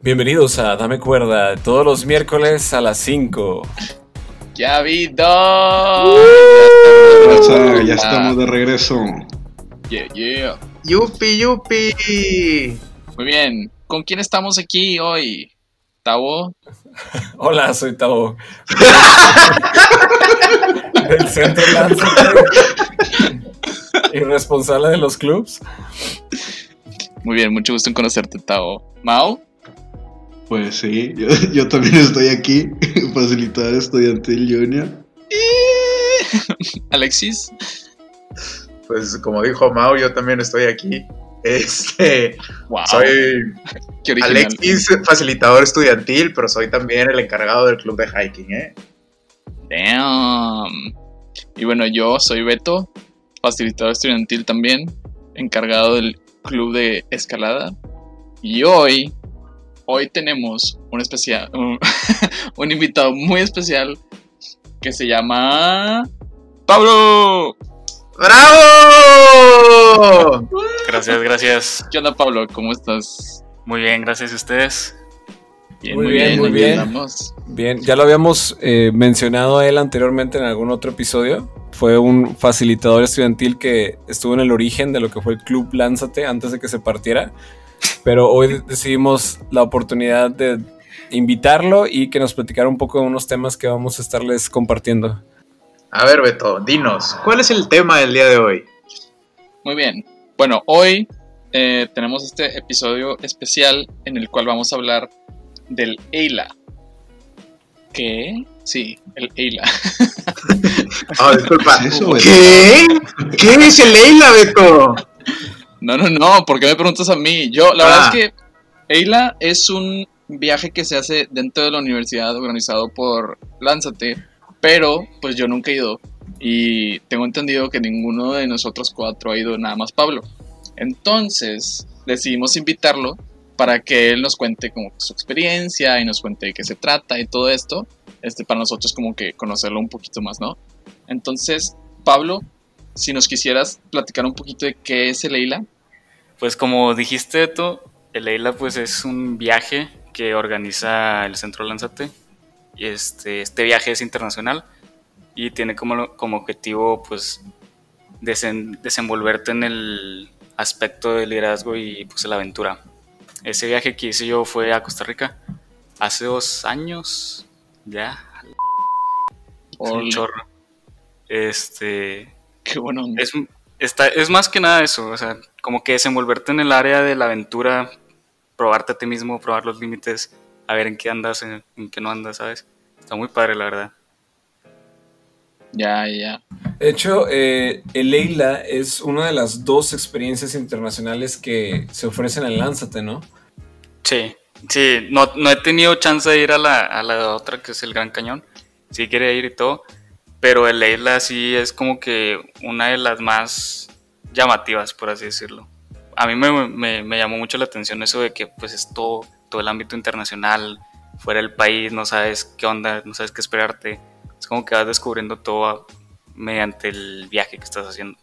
Bienvenidos a Dame Cuerda, todos los miércoles a las 5. ¡Ya vi ya estamos de regreso. Yeah, yeah. Yupi, yupi. Muy bien. ¿Con quién estamos aquí hoy? ¿Tavo? Hola, soy Tavo. Del centro Lanza. y responsable de los clubs. Muy bien, mucho gusto en conocerte, Tavo. ¿Mao? Pues sí, yo, también estoy aquí, facilitador estudiantil junior. Alexis. Pues como dijo Mao, yo también estoy aquí. Este, soy Alexis, facilitador estudiantil, pero soy también el encargado del club de hiking, ¿eh? Damn. Y bueno, yo soy Beto, facilitador estudiantil también, encargado del club de escalada. Y hoy, hoy tenemos un especial, un invitado muy especial que se llama Pablo. ¡Bravo! Gracias, gracias. ¿Qué onda, Pablo? ¿Cómo estás? Muy bien, gracias a ustedes. Muy, bien, muy bien. Bien, ya lo habíamos eh, mencionado a él anteriormente en algún otro episodio. Fue un facilitador estudiantil que estuvo en el origen de lo que fue el Club Lánzate antes de que se partiera. Pero hoy decidimos la oportunidad de invitarlo y que nos platicara un poco de unos temas que vamos a estarles compartiendo. A ver, Beto, dinos, ¿cuál es el tema del día de hoy? Muy bien. Bueno, hoy eh, tenemos este episodio especial en el cual vamos a hablar del EILA. ¿Qué? Sí, el EILA. Ah, disculpa. ¿Qué? ¿Qué es el EILA, Beto? No, no, no, ¿por qué me preguntas a mí? Yo, la verdad es ah. que EILA es un viaje que se hace dentro de la universidad organizado por Lánzate pero, pues yo nunca he ido. Y tengo entendido que ninguno de nosotros cuatro ha ido, nada más Pablo. Entonces, decidimos invitarlo para que él nos cuente como su experiencia y nos cuente de qué se trata y todo esto. Este, para nosotros como que conocerlo un poquito más, ¿no? Entonces, Pablo, si nos quisieras platicar un poquito de qué es el EILA. Pues como dijiste tú, el EILA pues es un viaje que organiza el Centro Lánzate este, este viaje es internacional y tiene como, como objetivo pues desenvolverte en el aspecto del liderazgo y pues la aventura. Ese viaje que hice yo fue a Costa Rica hace dos años, ya. un chorro. Este. Qué bueno. Es, es más que nada eso, o sea, como que desenvolverte en el área de la aventura, probarte a ti mismo, probar los límites, a ver en qué andas, en, qué no andas, ¿sabes? Está muy padre, la verdad. Ya, ya. De hecho, eh, el Leila es una de las dos experiencias internacionales que se ofrecen en Lánzate, ¿no? Sí, sí, no, no he tenido chance de ir a la, a la otra que es el Gran Cañón. Sí quería ir y todo, pero el Leila sí es como que una de las más llamativas, por así decirlo. A mí me, me, me llamó mucho la atención eso de que pues es todo, todo el ámbito internacional, fuera del país, no sabes qué onda, no sabes qué esperarte. Es como que vas descubriendo todo mediante el viaje que estás haciendo.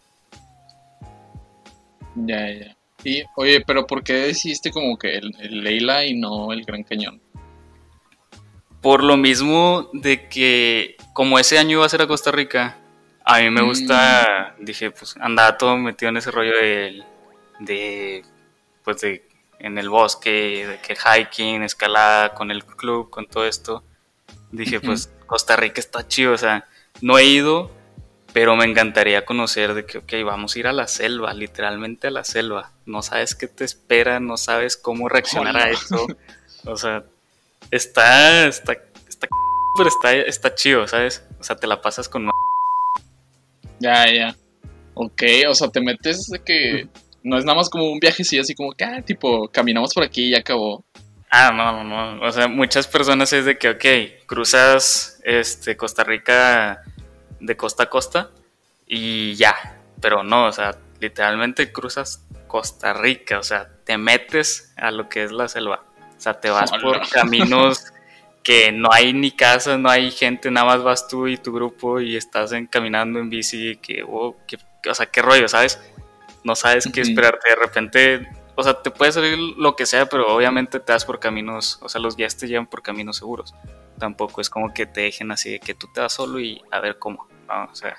Ya, ya. Y, oye, pero ¿por qué decidiste como que el, Leila y no el Gran Cañón? Por lo mismo de que como ese año iba a ser a Costa Rica, a mí me gusta, mm. dije, pues andaba todo metido en ese rollo de, de pues de en el bosque, de que hiking, escalada con el club, con todo esto. Dije, pues Costa Rica está chido, o sea, no he ido, pero me encantaría conocer de que, ok, vamos a ir a la selva, literalmente a la selva. No sabes qué te espera, no sabes cómo reaccionar a eso. O sea, está, está, está, pero está, está chido, ¿sabes? O sea, te la pasas con... Ya, ya. Ok, o sea, te metes de que no es nada más como un viaje, sí, así como que, ah, tipo, caminamos por aquí y ya acabó. Ah, no, no, no. O sea, muchas personas es de que, ok, cruzas este, Costa Rica de costa a costa y ya. Pero no, o sea, literalmente cruzas Costa Rica, o sea, te metes a lo que es la selva. O sea, te vas por caminos que no hay ni casas, no hay gente, nada más vas tú y tu grupo y estás en, caminando en bici, que, oh, que, o sea, qué rollo, ¿sabes? no sabes qué esperarte. De repente, o sea, te puede salir lo que sea, pero obviamente te das por caminos, o sea, los guías te llevan por caminos seguros. Tampoco es como que te dejen así de que tú te vas solo y a ver cómo, O sea,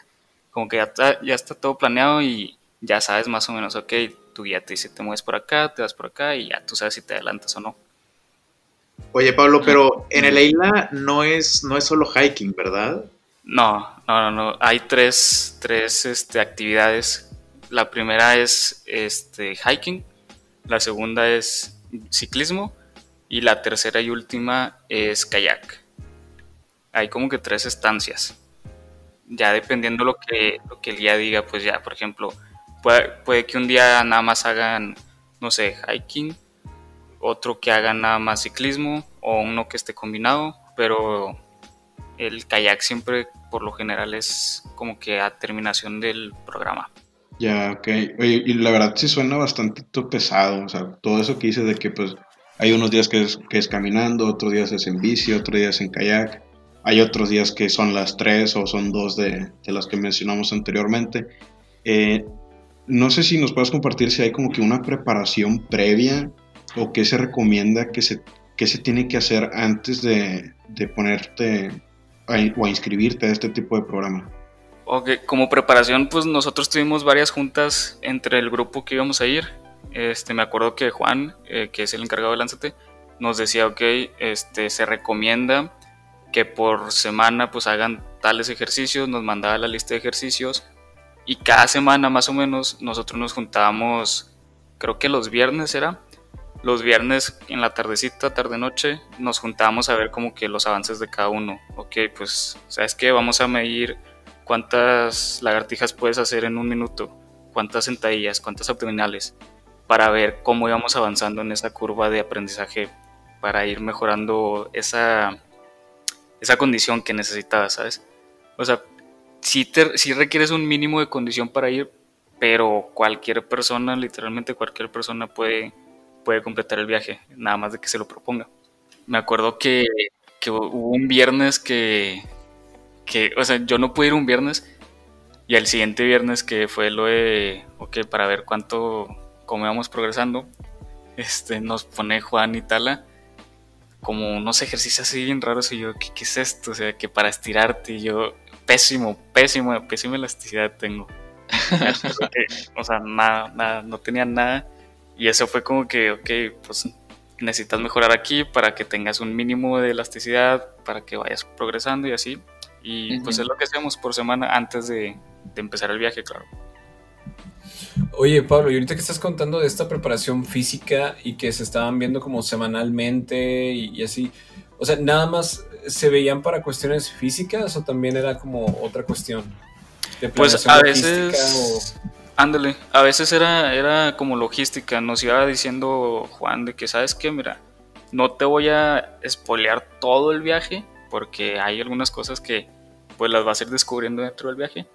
como que ya está, ya está todo planeado y ya sabes más o menos, ok, tu guía te dice te mueves por acá, te vas por acá y ya tú sabes si te adelantas o no. Oye, Pablo, pero en el Eila no es, no es solo hiking, ¿verdad? No, no, no, no. Hay tres, tres este, actividades. La primera es este, hiking, la segunda es ciclismo y la tercera y última es kayak. Hay como que tres estancias. Ya dependiendo lo que, lo que el guía diga, pues ya, por ejemplo, puede, puede que un día nada más hagan, no sé, hiking, otro que hagan nada más ciclismo o uno que esté combinado, pero el kayak siempre por lo general es como que a terminación del programa. Ya, ok. y la verdad sí suena bastante pesado, o sea, todo eso que dices de que pues hay unos días que es, que es caminando, otros días es en bici, otros días en kayak, hay otros días que son las tres o son dos de, de las que mencionamos anteriormente. Eh, no sé si nos puedes compartir si hay como que una preparación previa o qué se recomienda que se, que se tiene que hacer antes de, de ponerte o a inscribirte a este tipo de programa? Ok, como preparación, pues nosotros tuvimos varias juntas entre el grupo que íbamos a ir. Este, me acuerdo que Juan, eh, que es el encargado de Lánzate, nos decía, ok, este, se recomienda que por semana pues hagan tales ejercicios, nos mandaba la lista de ejercicios y cada semana más o menos nosotros nos juntábamos, creo que los viernes era, los viernes en la tardecita, tarde-noche, nos juntábamos a ver como que los avances de cada uno. Ok, pues, ¿sabes qué? Vamos a medir cuántas lagartijas puedes hacer en un minuto, cuántas sentadillas, cuántas abdominales, para ver cómo íbamos avanzando en esa curva de aprendizaje, para ir mejorando esa, esa condición que necesitabas, ¿sabes? O sea, sí, sí requieres un mínimo de condición para ir, pero cualquier persona, literalmente cualquier persona puede puede completar el viaje, nada más de que se lo proponga. Me acuerdo que, que hubo un viernes que, que, o sea, yo no pude ir un viernes y al siguiente viernes que fue lo de, ok, para ver cuánto, cómo íbamos progresando, este, nos pone Juan y Tala como unos ejercicios así bien raros y yo, ¿qué, qué es esto? O sea, que para estirarte y yo, pésimo, pésimo, pésima elasticidad tengo. o sea, nada, nada, no tenía nada y eso fue como que, ok, pues necesitas mejorar aquí para que tengas un mínimo de elasticidad, para que vayas progresando y así. Y pues es lo que hacemos por semana antes de, empezar el viaje, claro. Oye, Pablo, y ahorita que estás contando de esta preparación física y que se estaban viendo como semanalmente y, así, o sea, nada más se veían para cuestiones físicas o también era como otra cuestión? De pues a veces... Ándale, a veces era, era como logística, nos iba diciendo Juan de que, ¿sabes qué? Mira, no te voy a espolear todo el viaje, porque hay algunas cosas que pues las vas a ir descubriendo dentro del viaje,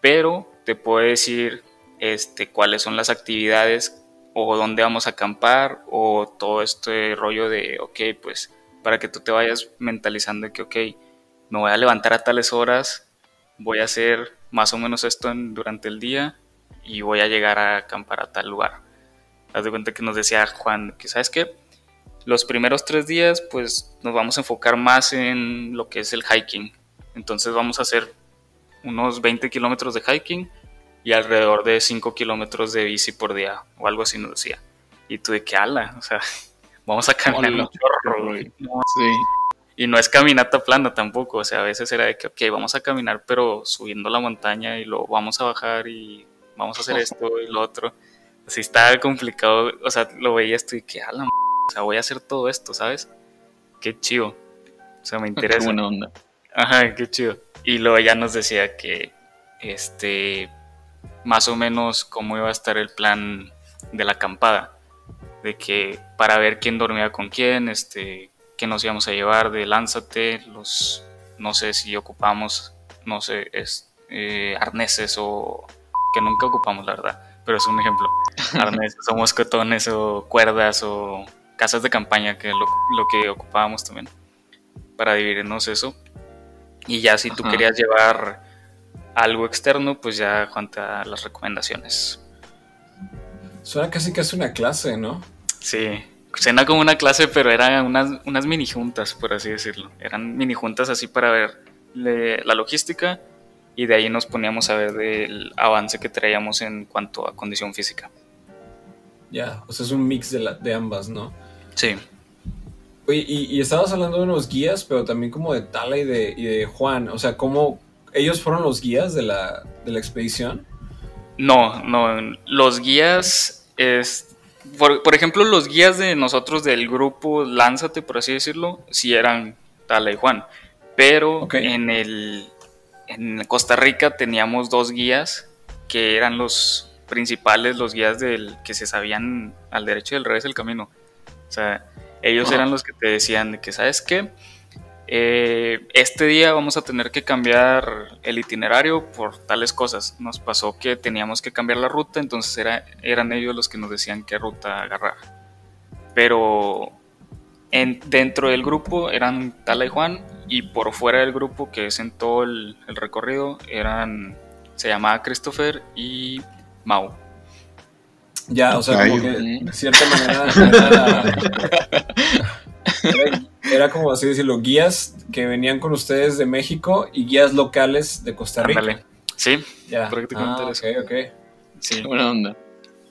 pero te puedo decir este, cuáles son las actividades o dónde vamos a acampar o todo este rollo de, ok, pues para que tú te vayas mentalizando que, ok, me voy a levantar a tales horas, voy a hacer más o menos esto durante el día y voy a llegar a acampar a tal lugar. Haz de cuenta que nos decía Juan que, ¿sabes qué? Los primeros tres días, pues nos vamos a enfocar más en lo que es el hiking. Entonces vamos a hacer unos 20 kilómetros de hiking y alrededor de 5 kilómetros de bici por día, o algo así nos decía. Y tú de qué ala, o sea, vamos a caminar un chorro, Sí. Y no es caminata plana tampoco, o sea, a veces era de que, ok, vamos a caminar, pero subiendo la montaña y luego vamos a bajar y vamos a hacer esto y lo otro. Así está complicado, o sea, lo veía esto y que, a la o sea, voy a hacer todo esto, ¿sabes? Qué chido. O sea, me interesa. Qué buena onda. Ajá, qué chido. Y luego ya nos decía que, este, más o menos cómo iba a estar el plan de la acampada. De que para ver quién dormía con quién, este, qué nos íbamos a llevar de Lánzate, los, no sé si ocupamos, no sé, es, eh, arneses o que nunca ocupamos, la verdad, pero es un ejemplo. Arneses o mosquetones o cuerdas o casas de campaña, que es lo, que ocupábamos también para dividirnos eso. Y ya si tú querías llevar algo externo, pues ya cuenta las recomendaciones. Suena casi que es una clase, ¿no? Sí, suena como una clase, pero eran unas, unas mini juntas, por así decirlo. Eran mini juntas así para ver la logística y de ahí nos poníamos a ver del avance que traíamos en cuanto a condición física. Ya, o sea, es un mix de, la, de ambas, ¿no? Sí. Oye, y, estabas hablando de unos guías, pero también como de Tala y de, y de Juan. O sea, ¿cómo ellos fueron los guías de la, de la expedición? No, no, los guías es, por, ejemplo, los guías de nosotros del grupo Lánzate, por así decirlo, sí eran Tala y Juan, pero en el en Costa Rica teníamos dos guías que eran los principales, los guías del que se sabían al derecho y al revés del camino. O sea, ellos eran los que te decían de que, ¿sabes qué? Eh, este día vamos a tener que cambiar el itinerario por tales cosas. Nos pasó que teníamos que cambiar la ruta, entonces era, eran ellos los que nos decían qué ruta agarrar. Pero en, dentro del grupo eran Tala y Juan, y por fuera del grupo, que es en todo el, recorrido, eran se llamaba Christopher y Mau. Ya, o sea, como que de cierta manera era como así decirlo, guías que venían con ustedes de México y guías locales de Costa Rica. Sí, ya. Ah, ok, ok. Sí. Buena onda.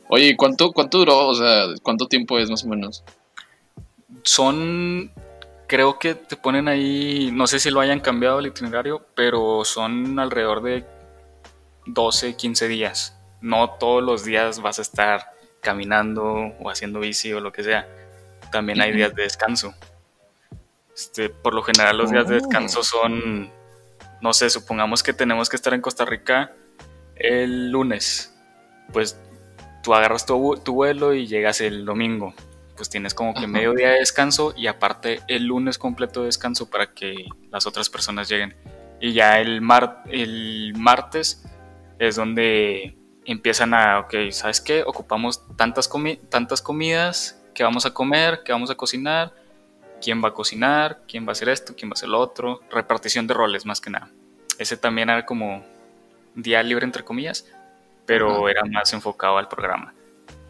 Oye, ¿cuánto, ¿cuánto duró? O sea, ¿cuánto tiempo es más o menos? Son, creo que te ponen ahí, no sé si lo hayan cambiado el itinerario, pero son alrededor de 12, 15 días. No todos los días vas a estar caminando o haciendo bici o lo que sea. También hay días de descanso. Este, por lo general los días de descanso oh. son, no sé, supongamos que tenemos que estar en Costa Rica el lunes. Pues tú agarras tu, vuelo y llegas el domingo. Pues tienes como que medio día de descanso y aparte el lunes completo de descanso para que las otras personas lleguen. Y ya el, mar, el martes es donde empiezan a, ok, ¿sabes qué? Ocupamos tantas, tantas comidas que vamos a comer, que vamos a cocinar quién va a cocinar, quién va a hacer esto, quién va a hacer lo otro, repartición de roles más que nada. Ese también era como día libre entre comillas, pero era más enfocado al programa.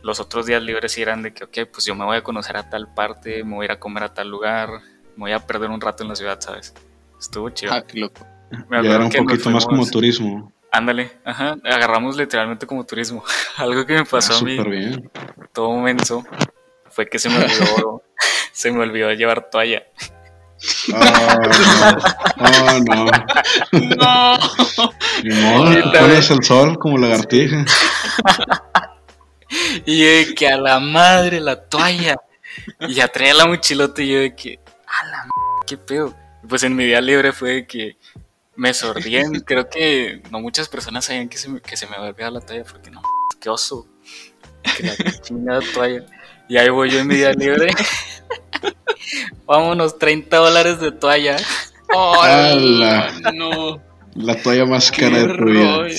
Los otros días libres sí eran de que, ok, pues yo me voy a conocer a tal parte, me voy a ir a comer a tal lugar, me voy a perder un rato en la ciudad, ¿sabes? Estuvo chido. Ah, qué loco. Me era un poquito más como turismo. Ándale, ajá, agarramos literalmente como turismo. Algo que me pasó a mí. Bien. Todo menso fue que se me olvidó se me olvidó llevar toalla. Oh, no. no. no. pones el sol como lagartija. y yo de que a la madre la toalla. Y ya traía la mochilota y yo de que, a la madre, qué pedo. Pues en mi día libre fue de que me sordían. Creo que no muchas personas sabían que se me, que se me olvidaba la toalla porque no, qué oso. Que la chingada toalla. Y ahí voy yo en mi día libre. Vámonos, 30 dólares de toalla. Oh, no. La toalla más cara de tu vida.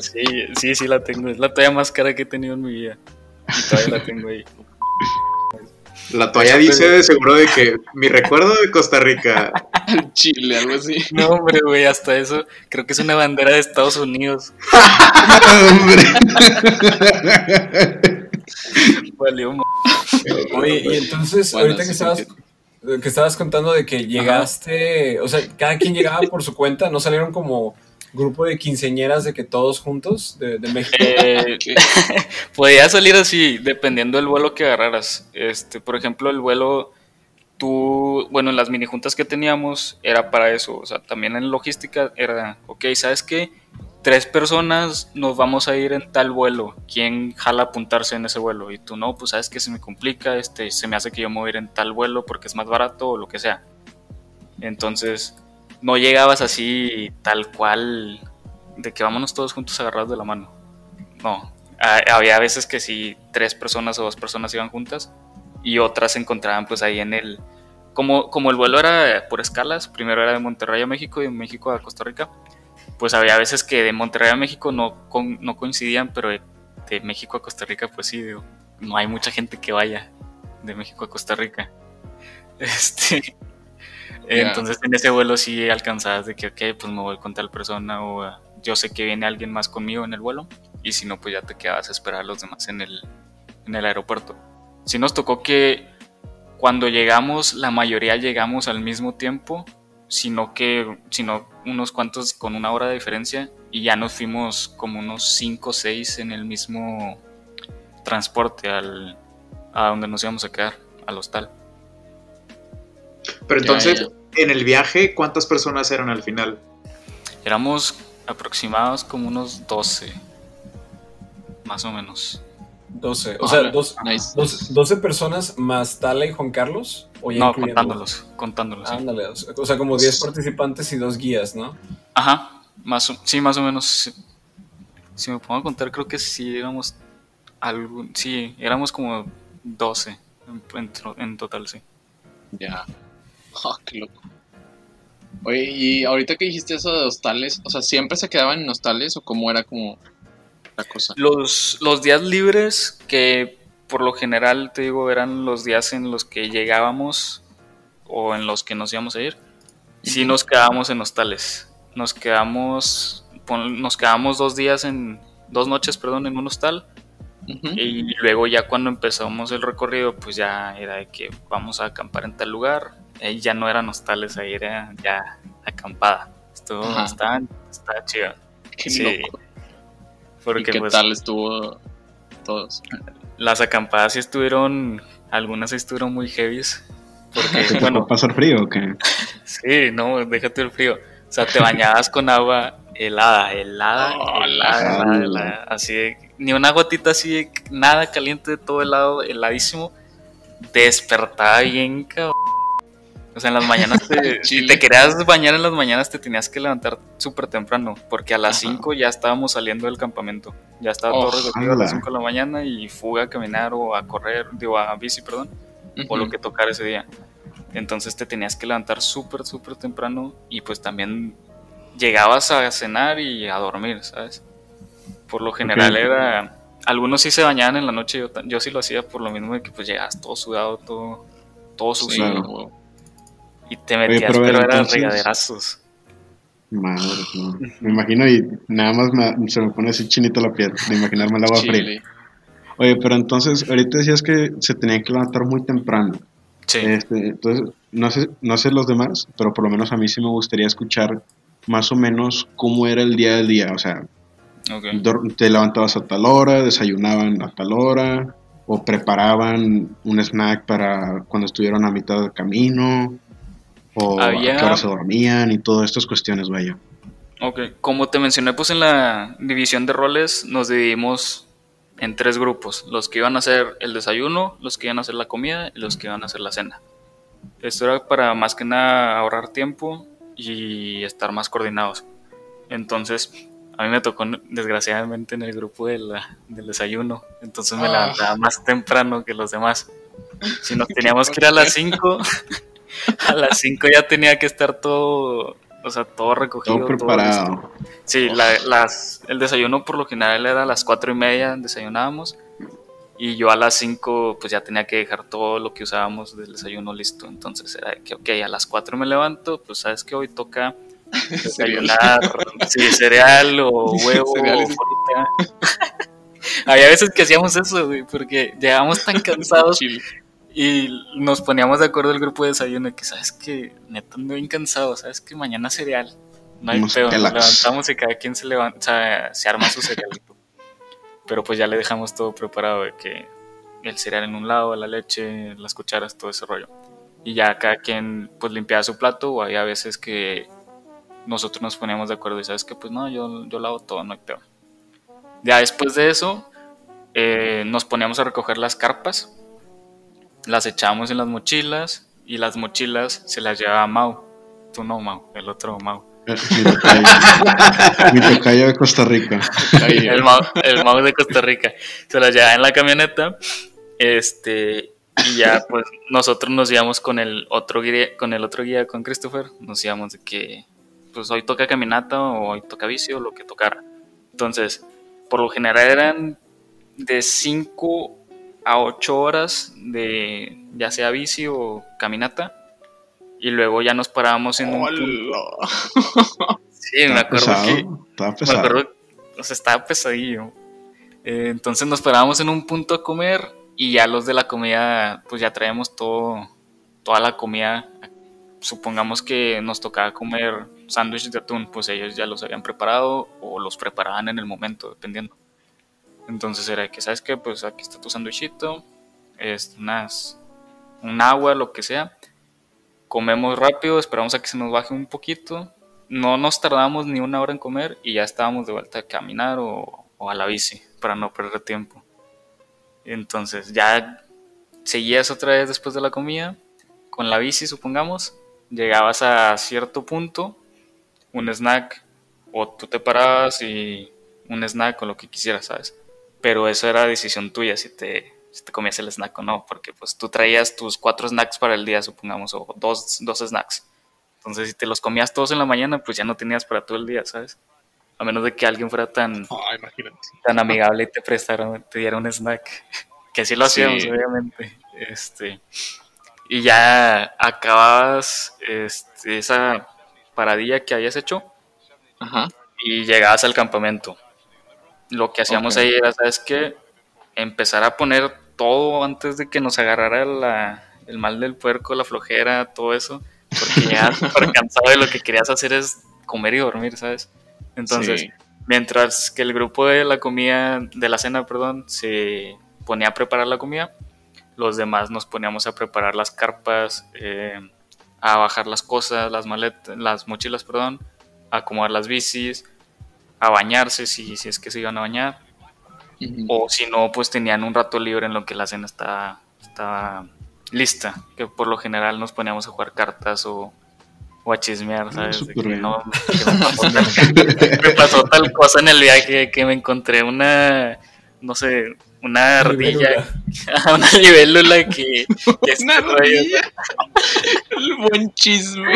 Sí, sí, sí, la tengo. Es la toalla más cara que he tenido en mi vida. Y todavía la tengo ahí. La toalla dice de seguro de que mi recuerdo de Costa Rica. Chile, algo así. No, hombre, güey, hasta eso. Creo que es una bandera de Estados Unidos. hombre. Oye, y entonces, ahorita que estabas, que estabas contando de que llegaste, o sea, cada quien llegaba por su cuenta, ¿no salieron como grupo de quinceñeras de que todos juntos de, México? Eh, podía salir así, dependiendo del vuelo que agarraras. Este, por ejemplo, el vuelo, tú, bueno, en las mini juntas que teníamos era para eso. O sea, también en logística era, ok, ¿sabes qué? tres personas nos vamos a ir en tal vuelo, ¿quién jala apuntarse en ese vuelo? Y tú no, pues sabes que se me complica, este, se me hace que yo me voy a ir en tal vuelo porque es más barato o lo que sea. Entonces, no llegabas así tal cual de que vámonos todos juntos agarrados de la mano. No, había veces que si tres personas o dos personas iban juntas y otras se encontraban pues ahí en el... Como, como el vuelo era por escalas, primero era de Monterrey a México y de México a Costa Rica, pues había veces que de Monterrey a México no, no coincidían, pero de, México a Costa Rica, pues sí, no hay mucha gente que vaya de México a Costa Rica. Este, Entonces en ese vuelo sí alcanzabas de que, ok, pues me voy con tal persona o ah, yo sé que viene alguien más conmigo en el vuelo. y si no, pues ya te quedabas a esperar a los demás en el, en el aeropuerto. Sí nos tocó que cuando llegamos, la mayoría llegamos al mismo tiempo, sino que sino unos cuantos con una hora de diferencia y ya nos fuimos como unos 5 o 6 en el mismo transporte al, a donde nos íbamos a quedar, al hostal. Pero entonces, en el viaje, ¿cuántas personas eran al final? Éramos aproximados como unos 12, más o menos. 12, o sea, 12, personas más Tala y Juan Carlos. ¿o no, contándolos, contándolos. Ándale, o sea, como 10 participantes y dos guías, ¿no? Ajá, más sí, más o menos. Si me pongo a contar, creo que sí éramos algo, sí, éramos como 12 en, total, sí. Ya. Oh, qué loco. Oye, y ahorita que dijiste eso de hostales, o sea, ¿siempre se quedaban en hostales o cómo era como la cosa? Los, los días libres, que por lo general, te digo, eran los días en los que llegábamos o en los que nos íbamos a ir, sí nos quedábamos en hostales. Nos quedamos, nos quedamos dos días en, dos noches, perdón, en un hostal y luego ya cuando empezamos el recorrido, pues ya era de que vamos a acampar en tal lugar. Ahí ya no eran hostales, ahí era ya acampada. Estuvo bastante, estaba chido. Qué loco. ¿Y qué pues, tal estuvo todos? Las acampadas sí estuvieron, algunas estuvieron muy heavies. Porque, bueno, ¿Pasar frío o qué? sí, no, déjate el frío. O sea, te bañabas con agua helada, helada, oh, helada, helada, así ni una gotita así, nada caliente, todo helado, heladísimo. Despertaba bien, cabrón. O sea, en las mañanas, te, si te querías bañar en las mañanas, te tenías que levantar súper temprano, porque a las 5 ya estábamos saliendo del campamento. Ya estaba todo recogido a las 5 de la mañana y fuga a caminar o a correr, digo, a bici, perdón, o lo que tocar ese día. Entonces te tenías que levantar súper, súper temprano y pues también llegabas a cenar y a dormir, ¿sabes? Por lo general era... Algunos sí se bañaban en la noche, yo, yo sí lo hacía por lo mismo de que pues llegabas todo sudado, todo, todo sucio. Y te metías, pero, eran regaderazos. Madre, Me imagino y nada más se me pone así chinito la piel de imaginarme el agua fría. Oye, pero entonces, ahorita decías que se tenían que levantar muy temprano. Sí. Este, entonces, no sé, no sé los demás, pero por lo menos a mí sí me gustaría escuchar más o menos cómo era el día del día. O sea, te levantabas a tal hora, desayunaban a tal hora, o preparaban un snack para cuando estuvieron a mitad del camino, o a qué hora se dormían y todas estas cuestiones, vaya. Ok, como te mencioné, pues en la división de roles nos dividimos en tres grupos, los que iban a hacer el desayuno, los que iban a hacer la comida y los que iban a hacer la cena. Esto era para más que nada ahorrar tiempo y estar más coordinados. Entonces, a mí me tocó desgraciadamente en el grupo del desayuno, entonces me ah. levantaba más temprano que los demás. Si nos teníamos que ir a las 5, a las 5 ya tenía que estar todo, o sea, todo recogido. Todo preparado. sí, las, el desayuno por lo general era a las 4 y media, desayunábamos. Y yo a las 5 pues ya tenía que dejar todo lo que usábamos del desayuno listo. Entonces era que, ok, a las 4 me levanto, pues sabes que hoy toca desayunar, sí, cereal o huevo o fruta. Había veces que hacíamos eso, güey, porque llegábamos tan cansados y nos poníamos de acuerdo el grupo de desayuno que, ¿sabes que Neta, ando bien cansado, ¿sabes que Mañana cereal. No hay pedo, nos levantamos y cada quien se levanta, o sea, se arma su cerealito. Pero pues ya le dejamos todo preparado de que el cereal en un lado, la leche, las cucharas, todo ese rollo. Y ya cada quien pues limpiaba su plato o había veces que nosotros nos poníamos de acuerdo y sabes que pues no, yo, yo lavo todo, no hay peor. Ya después de eso eh, nos poníamos a recoger las carpas, las echábamos en las mochilas y las mochilas se las llevaba Mau. Tú no, Mau, el otro Mau. Mi tocayo de Costa Rica. El Mau, el Mau de Costa Rica. Se las llevaba en la camioneta. Este, y ya pues nosotros nos íbamos con el otro guía, con el otro guía, con Christopher, nos íbamos de que pues hoy toca caminata o hoy toca bici o lo que tocara. Entonces, por lo general eran de 5 a 8 horas de ya sea bici o caminata. Y luego ya nos parábamos en un Sí, me acuerdo que. Estaba pesado. Me acuerdo, o sea, estaba pesadillo. Eh, entonces nos parábamos en un punto a comer y ya los de la comida, pues ya traíamos todo, toda la comida. Supongamos que nos tocaba comer sándwiches de atún, pues ellos ya los habían preparado o los preparaban en el momento, dependiendo. Entonces era que, ¿sabes qué? Pues aquí está tu sándwichito, unas, un agua, lo que sea. Comemos rápido, esperamos a que se nos baje un poquito. No nos tardamos ni una hora en comer y ya estábamos de vuelta a caminar o, o a la bici para no perder tiempo. Entonces ya seguías otra vez después de la comida con la bici, supongamos. Llegabas a cierto punto, un snack, o tú te parabas y un snack o lo que quisieras, ¿sabes? Pero eso era decisión tuya si te, si te comías el snack o no, porque pues tú traías tus cuatro snacks para el día, supongamos, o dos, dos snacks. Entonces, si te los comías todos en la mañana, pues ya no tenías para todo el día, ¿sabes? A menos de que alguien fuera tan, tan amigable y te prestara, te diera un snack. Que así lo hacíamos, obviamente. Este, y ya acababas este, esa paradilla que habías hecho y llegabas al campamento. Lo que hacíamos ahí era, ¿sabes qué? Empezar a poner todo antes de que nos agarrara la, el mal del puerco, la flojera, todo eso. Porque ya súper cansado de lo que querías hacer es comer y dormir, ¿sabes? Entonces, mientras que el grupo de la comida, de la cena, perdón, se ponía a preparar la comida, los demás nos poníamos a preparar las carpas, eh, a bajar las cosas, las maletas, las mochilas, perdón, a acomodar las bicis, a bañarse si, si es que se iban a bañar. O si no, pues tenían un rato libre en lo que la cena estaba, estaba lista, que por lo general nos poníamos a jugar cartas o, o a chismear, ah, ¿sabes? que no, me, pasó tal, cosa en el viaje que me encontré una, no sé, una ardilla, una libélula que, que una ardilla. El buen chisme.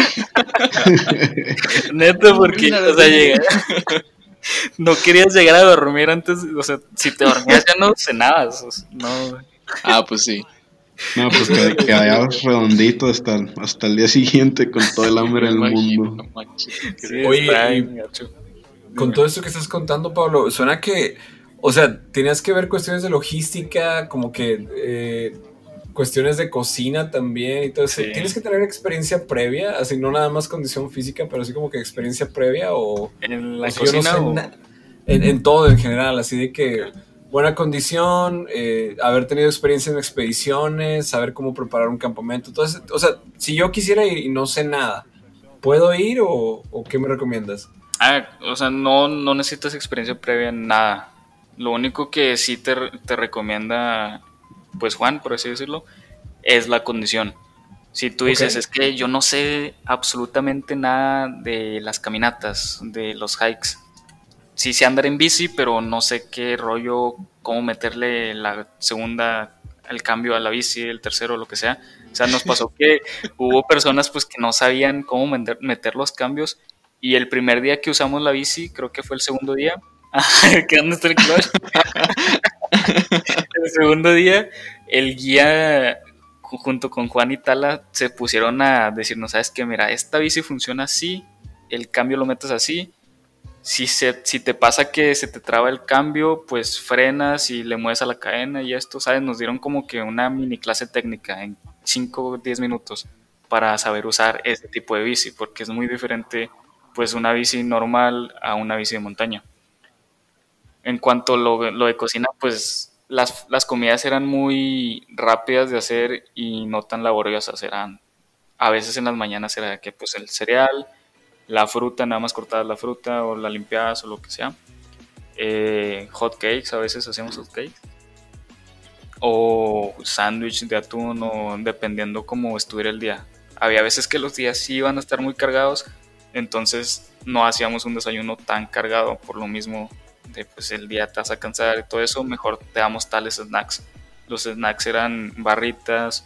Neto, porque, o sea, llega. No querías llegar a dormir antes, o sea, si te dormías ya no cenabas, no. Ah, pues sí. No, pues que quedabas redondito hasta, hasta el día siguiente con todo el hambre del mundo. Oye, con todo esto que estás contando, Pablo, suena que, o sea, tenías que ver cuestiones de logística, como que eh, cuestiones de cocina también y todo eso. ¿Tienes que tener experiencia previa? Así, no nada más condición física, pero así como que experiencia previa o... En la cocina en, en, todo en general, así de que buena condición, eh, haber tenido experiencia en expediciones, saber cómo preparar un campamento. Entonces, o sea, si yo quisiera ir y no sé nada, ¿puedo ir o, qué me recomiendas? Ah, o sea, no, no necesitas experiencia previa en nada. Lo único que sí te, te recomienda, pues Juan, por así decirlo, es la condición. Si tú dices, es que yo no sé absolutamente nada de las caminatas, de los hikes, sí sé andar en bici, pero no sé qué rollo, cómo meterle la segunda, el cambio a la bici, el tercero, lo que sea. O sea, nos pasó que hubo personas pues que no sabían cómo meter, los cambios y el primer día que usamos la bici, creo que fue el segundo día, ¿qué dónde está el clutch? el segundo día, el guía junto con Juan y Tala se pusieron a decirnos, sabes que mira, esta bici funciona así, el cambio lo metes así, si, se, si te pasa que se te traba el cambio, pues frenas y le mueves a la cadena y esto, ¿sabes? Nos dieron como que una mini clase técnica en 5 o 10 minutos para saber usar este tipo de bici, porque es muy diferente pues una bici normal a una bici de montaña. En cuanto lo, lo de cocina, pues las, las, comidas eran muy rápidas de hacer y no tan laboriosas, eran a veces en las mañanas era que pues el cereal, la fruta, nada más cortadas la fruta o la limpiadas o lo que sea. Eh, hot cakes, a veces hacemos hot cakes. O sándwich de atún o dependiendo cómo estuviera el día. Había veces que los días sí iban a estar muy cargados, entonces no hacíamos un desayuno tan cargado por lo mismo de pues el día te vas a cansar y todo eso, mejor te damos tales snacks. Los snacks eran barritas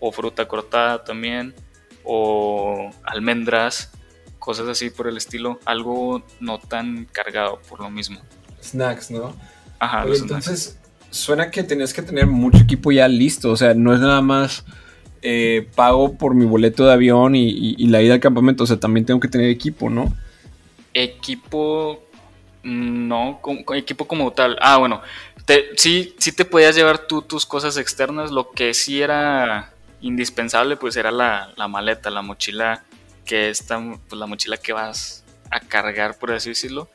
o fruta cortada también o almendras cosas así por el estilo, algo no tan cargado por lo mismo. Snacks, ¿no? Ajá, entonces suena que tenías que tener mucho equipo ya listo, o sea, no es nada más eh, pago por mi boleto de avión y, la ida al campamento, o sea, también tengo que tener equipo, ¿no? Equipo, no, equipo como tal. Ah, bueno, te, sí, sí te podías llevar tú tus cosas externas, lo que sí era indispensable pues era la, maleta, la mochila que está, pues la mochila que vas a cargar, por así decirlo,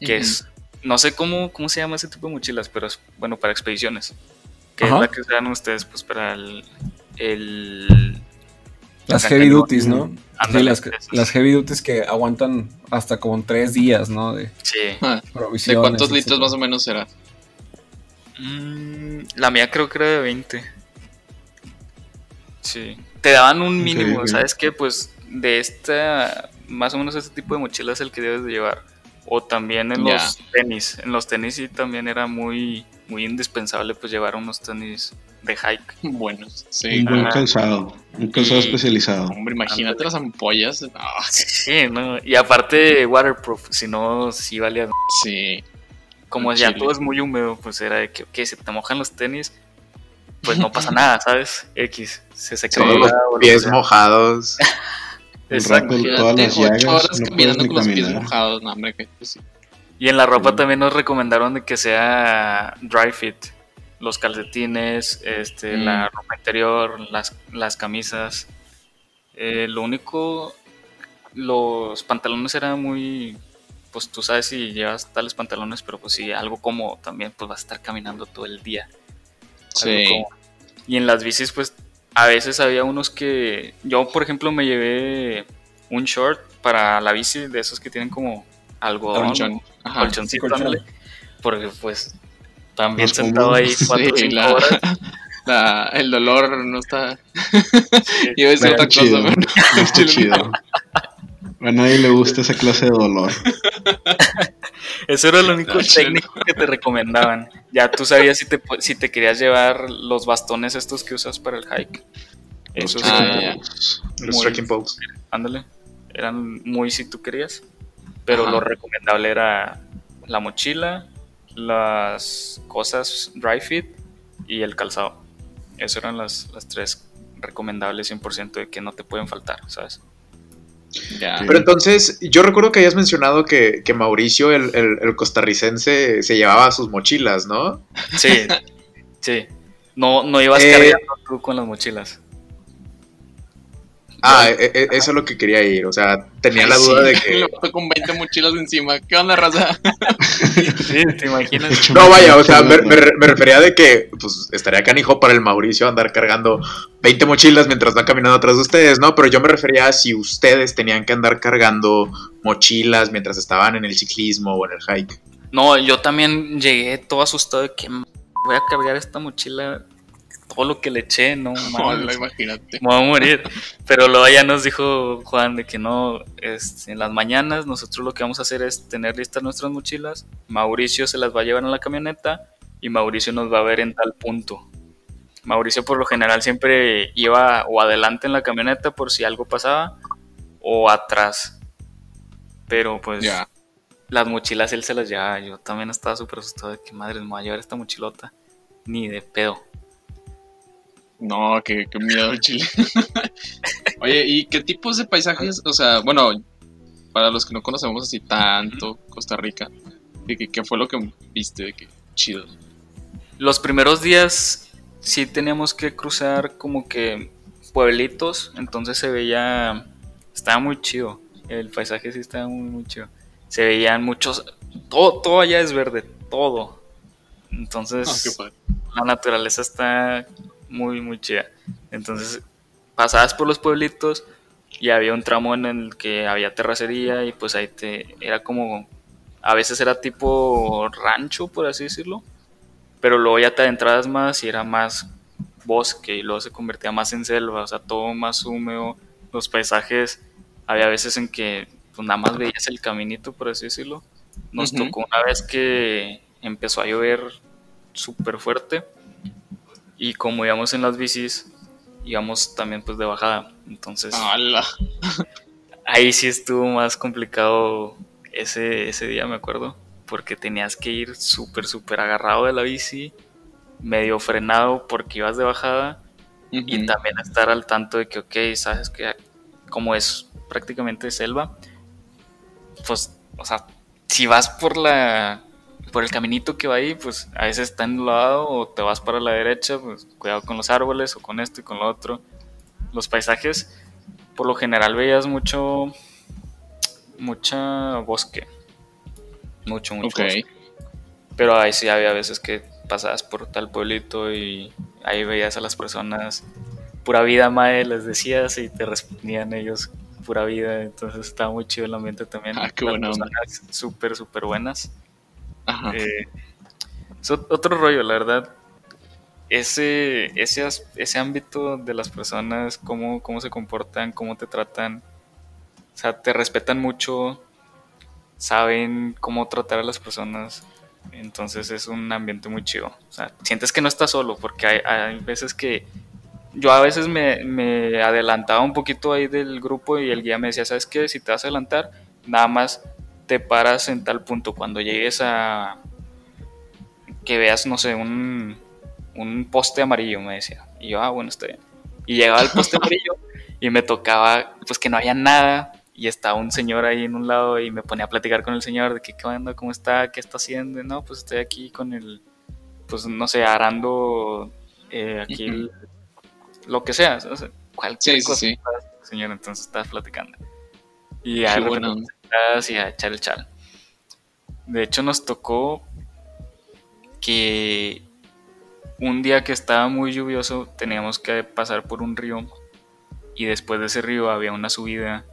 que es, no sé cómo, cómo se llama ese tipo de mochilas, pero es bueno para expediciones, que es la que usan ustedes pues para el... las heavy duties, ¿no? Las, heavy duties que aguantan hasta como tres días, ¿no? De, sí. Ah, ¿De cuántos litros más o menos será? Mm, la mía creo que era de 20. Sí. Te daban un mínimo, ¿sabes qué? Pues de esta, más o menos este tipo de mochila es el que debes de llevar. O también en los tenis. En los tenis sí también era muy, muy indispensable pues llevar unos tenis de hike. Buenos, sí. Un buen calzado, un calzado especializado. Hombre, imagínate las ampollas. Sí, no. Y aparte waterproof, si no, sí valía. Sí. Como ya todo es muy húmedo, pues era de que, ok, si te mojan los tenis, pues no pasa nada, ¿sabes? X, se seca los pies mojados. Exacto. todas las llagas, horas no caminando con los pies mojados, no, hombre, que, pues, sí. Y en la ropa también nos recomendaron de que sea dry fit. Los calcetines, este, la ropa interior, las, las camisas. Eh, lo único, los pantalones eran muy, pues tú sabes si llevas tales pantalones, pero pues si algo como también, pues vas a estar caminando todo el día. Sí. Y en las bicis, pues a veces había unos que, yo por ejemplo me llevé un short para la bici, de esos que tienen como algo colchoncito, porque pues también sentado ahí cuatro o cinco horas. el dolor no está. Iba a decir otra cosa, no está chido. A nadie le gusta esa clase de dolor. Eso era lo único técnico que te recomendaban. Ya tú sabías si te, si te querías llevar los bastones estos que usas para el hike. Esos ah, los trekking poles. Ándale. Eran muy si tú querías. Pero lo recomendable era la mochila, las cosas dry fit y el calzado. Esas eran las, las tres recomendables 100% de que no te pueden faltar, ¿sabes? Pero entonces, yo recuerdo que hayas mencionado que, Mauricio, el, costarricense, se llevaba sus mochilas, ¿no? Sí, sí. No, no ibas eh, cargando tú con las mochilas. Ah, e, e, eso es lo que quería ir. O sea, tenía la duda de que. Lo con 20 mochilas encima. ¿Qué onda, raza? sí, te imaginas. No, vaya, o sea, me, refería de que pues estaría canijo para el Mauricio andar cargando 20 mochilas mientras va caminando atrás de ustedes, ¿no? Pero yo me refería a si ustedes tenían que andar cargando mochilas mientras estaban en el ciclismo o en el hike. No, yo también llegué todo asustado de que voy a cargar esta mochila todo lo que le eché, no mames. imagínate. Me voy a morir. Pero luego ya nos dijo Juan de que no, este, en las mañanas nosotros lo que vamos a hacer es tener listas nuestras mochilas. Mauricio se las va a llevar en la camioneta y Mauricio nos va a ver en tal punto. Mauricio por lo general siempre iba o adelante en la camioneta por si algo pasaba o atrás. Pero pues las mochilas él se las llevaba. Yo también estaba súper asustado de que madre me va a llevar esta mochilota. Ni de pedo. No, qué, miedo, Chile. Oye, ¿y qué tipos de paisajes? O sea, bueno, para los que no conocemos así tanto Costa Rica, ¿qué, qué fue lo que viste? Qué chido. Los primeros días sí teníamos que cruzar como que pueblitos, entonces se veía, estaba muy chido. El paisaje sí estaba muy, muy chido. Se veían muchos, todo, todo allá es verde, todo. Entonces, ah, la naturaleza está muy, muy chida. Entonces, pasabas por los pueblitos y había un tramo en el que había terracería y pues ahí te era como a veces era tipo rancho por así decirlo pero luego ya te adentrabas más y era más bosque y luego se convertía más en selva o sea todo más húmedo. Los paisajes había veces en que pues nada más veías el caminito por así decirlo. Nos tocó una vez que empezó a llover súper fuerte y como íbamos en las bicis, íbamos también pues de bajada. Entonces, ahí sí estuvo más complicado ese, ese día, me acuerdo, porque tenías que ir súper, súper agarrado de la bici, medio frenado porque ibas de bajada y también estar al tanto de que, ok, sabes que como es prácticamente selva, pues, o sea, si vas por la por el caminito que va ahí, pues a veces está en un lado o te vas para la derecha, pues cuidado con los árboles o con esto y con lo otro. Los paisajes, por lo general veías mucho, mucha bosque, mucho, mucho bosque. Pero ahí sí había veces que pasabas por tal pueblito y ahí veías a las personas, pura vida, Mae, les decías y te respondían ellos pura vida, entonces estaba muy chido el ambiente también. Ah, qué buena Súper, súper buenas. Eh, es otro rollo, la verdad. Ese, ese, ese ámbito de las personas, cómo, cómo se comportan, cómo te tratan, o sea, te respetan mucho, saben cómo tratar a las personas, entonces es un ambiente muy chido. O sea, sientes que no estás solo, porque hay, hay veces que yo a veces me, me, adelantaba un poquito ahí del grupo y el guía me decía, ¿sabes qué? Si te vas a adelantar, nada más te paras en tal punto. Cuando llegues a que veas, no sé, un, un poste amarillo, me decía. Y yo, ah, bueno, está bien. Y llegaba al poste amarillo y me tocaba, pues que no había nada. Y estaba un señor ahí en un lado y me ponía a platicar con el señor de que, qué onda, cómo está, qué está haciendo. no, pues estoy aquí con el, pues no sé, arando eh, aquí lo que sea, cualquier cosa. Señor, entonces estás platicando. Y a, bueno. Y a echar el chal. De hecho, nos tocó que un día que estaba muy lluvioso teníamos que pasar por un río y después de ese río había una subida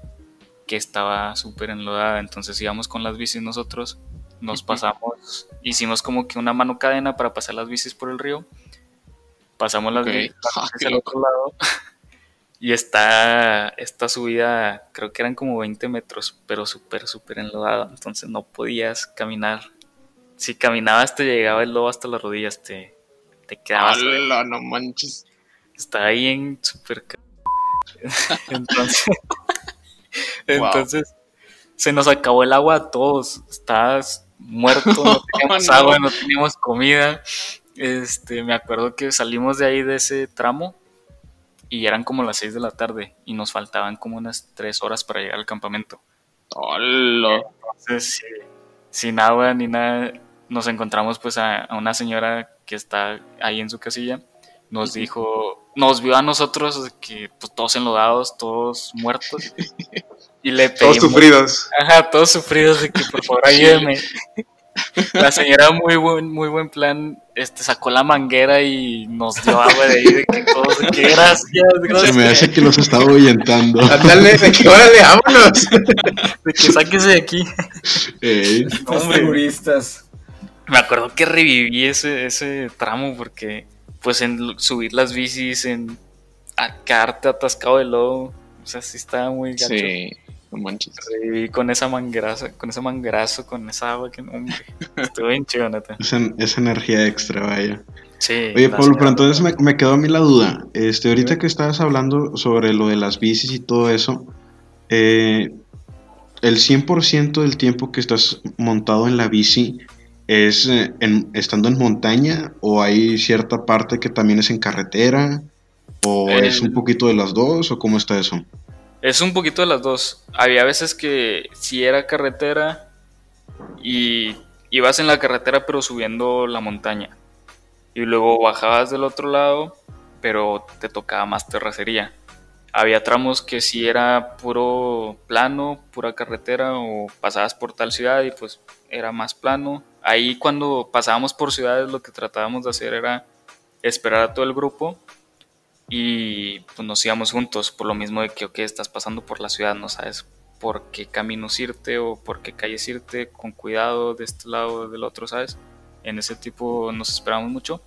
que estaba súper enlodada, entonces íbamos con las bicis nosotros, nos pasamos, hicimos como que una mano cadena para pasar las bicis por el río Pasamos las okay. Ah, al otro lado. Y está esta subida, creo que eran como 20 metros, pero súper, súper enlodado. Entonces no podías caminar. Si caminabas te llegaba el lodo hasta las rodillas, te, te quedabas. no manches! Está ahí en súper... entonces, entonces se nos acabó el agua a todos. Estabas muerto, no teníamos agua, no teníamos comida. Este, me acuerdo que salimos de ahí de ese tramo y eran como las 6 de la tarde y nos faltaban como unas 3 horas para llegar al campamento. ¡Hola! Entonces, sin agua ni nada, nos encontramos pues a, una señora que está ahí en su casilla. Nos dijo, nos vio a nosotros que pues todos enlodados, todos muertos. Y le pedimos, todos sufridos. Ajá, todos sufridos de que por favor ayúdeme. La señora muy buen, muy buen plan, este, sacó la manguera y nos dio agua de ahí, de que todos, de que gracias, Se me hace que los estaba ahuyentando. Dale, de que órale, vámonos. De que sáquese de aquí. Ey, turistas. Me acuerdo que reviví ese, ese tramo porque, pues, en subir las bicis, en a quedarte atascado de lodo, o sea, sí estaba muy gacho. Sí. No manches. Y con esa mangraza, con ese mangrazo, con esa agua que hombre, estuvo bien chido, neta. Esa, energía extra, vaya. Sí. Oye, Pablo, pero entonces me, quedó a mí la duda. Este, ahorita que estabas hablando sobre lo de las bicis y todo eso, eh, el 100% del tiempo que estás montado en la bici es eh, estando en montaña o hay cierta parte que también es en carretera o es un poquito de las dos o cómo está eso? Es un poquito de las dos. Había veces que si era carretera y ibas en la carretera pero subiendo la montaña. Y luego bajabas del otro lado, pero te tocaba más terracería. Había tramos que si era puro plano, pura carretera o pasabas por tal ciudad y pues era más plano. Ahí cuando pasábamos por ciudades lo que tratábamos de hacer era esperar a todo el grupo y pues nos íbamos juntos por lo mismo de que, ok, estás pasando por la ciudad, no sabes por qué caminos irte o por qué calles irte, con cuidado de este lado o del otro, ¿sabes? En ese tipo nos esperamos mucho.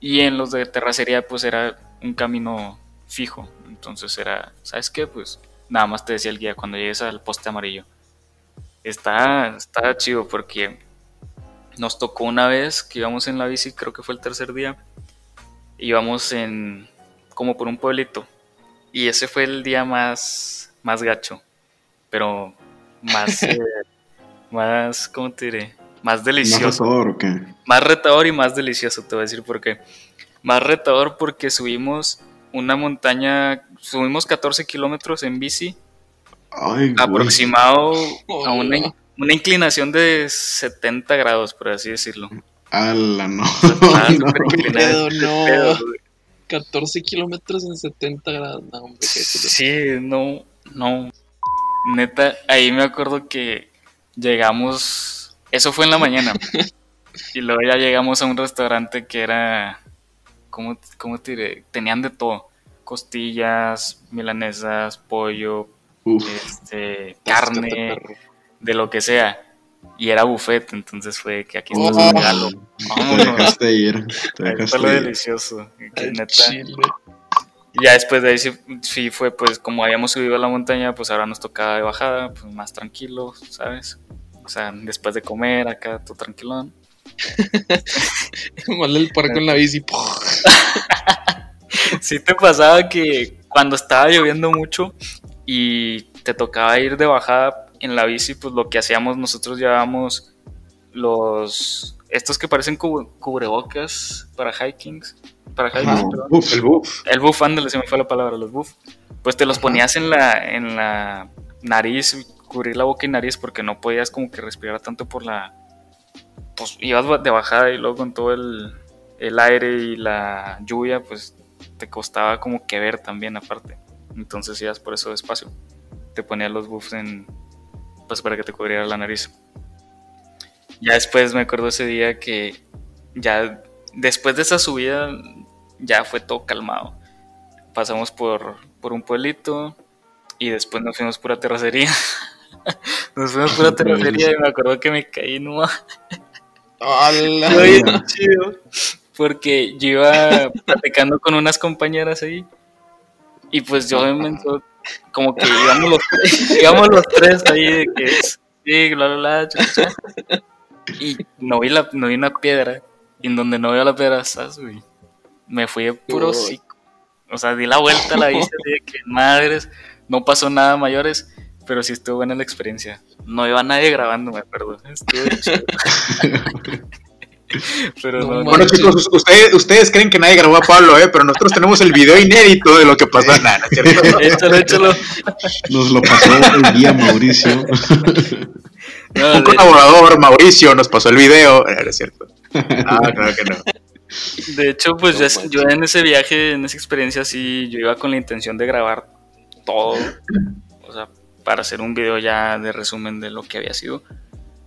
Y en los de terracería pues era un camino fijo, entonces era, ¿sabes qué? Pues nada más te decía el guía cuando llegues al poste amarillo. Está, está chido porque nos tocó una vez que íbamos en la bici, creo que fue el tercer día, íbamos en como por un pueblito. Y ese fue el día más, más gacho, pero más, eh, más, ¿cómo te diré? Más delicioso. ¿Más retador o qué? Más retador y más delicioso, te voy a decir por qué. Más retador porque subimos una montaña, subimos 14 kilómetros en bici. Ay, aproximado a una, una inclinación de 70 grados, por así decirlo. ¡Hala, no! no, no. 14 kilómetros en 70 grados. No, hombre, sí, no, no. Neta, ahí me acuerdo que llegamos. Eso fue en la mañana. y luego ya llegamos a un restaurante que era. ¿Cómo, cómo te diré? Tenían de todo: costillas, milanesas, pollo, este, carne, de lo que sea. Y era buffet, entonces fue que aquí está oh. regalo. Te dejaste ir. Te dejaste fue lo delicioso. Y ya después de ahí sí, fue pues como habíamos subido a la montaña, pues ahora nos tocaba de bajada, pues más tranquilo, ¿sabes? O sea, después de comer acá, todo tranquilón. Como el parque en la bici. sí te pasaba que cuando estaba lloviendo mucho y te tocaba ir de bajada en la bici, pues lo que hacíamos nosotros llevábamos los estos que parecen cubrebocas para hikings, para hiking, el buff. El buff, ándale, se me fue la palabra, los buff. Pues te los ponías en la en la nariz, cubrir la boca y nariz porque no podías como que respirar tanto por la pues ibas de bajada y luego con todo el, el aire y la lluvia, pues te costaba como que ver también aparte. Entonces ibas por eso despacio. Te ponías los buffs en, pues para que te cubriera la nariz. Ya después me acuerdo ese día que ya después de esa subida ya fue todo calmado. Pasamos por, por un pueblito y después nos fuimos por la terracería. nos fuimos por la terracería y me acuerdo que me caí no chido. Porque yo iba platicando con unas compañeras ahí y pues yo me como que íbamos los, íbamos los tres ahí de que sí, bla, bla, bla, Y no vi, la, no vi una piedra. Y en donde no veo la piedra, ¿sabes, güey? Me fui de puro cico. O sea, di la vuelta a la vista de que madres, no pasó nada mayores, pero sí estuvo buena la experiencia. No iba nadie grabando, me acuerdo. Estuvo chido. bueno, chicos, ustedes, ustedes creen que nadie grabó a Pablo, ¿eh? pero nosotros tenemos el video inédito de lo que pasó. Nada, échalo, Nos lo pasó el día Mauricio. Un colaborador, Mauricio, nos pasó el video. Eh, Era cierto. Ah, claro que no. De hecho, pues yo en ese viaje, en esa experiencia, sí, yo iba con la intención de grabar todo. O sea, para hacer un video ya de resumen de lo que había sido.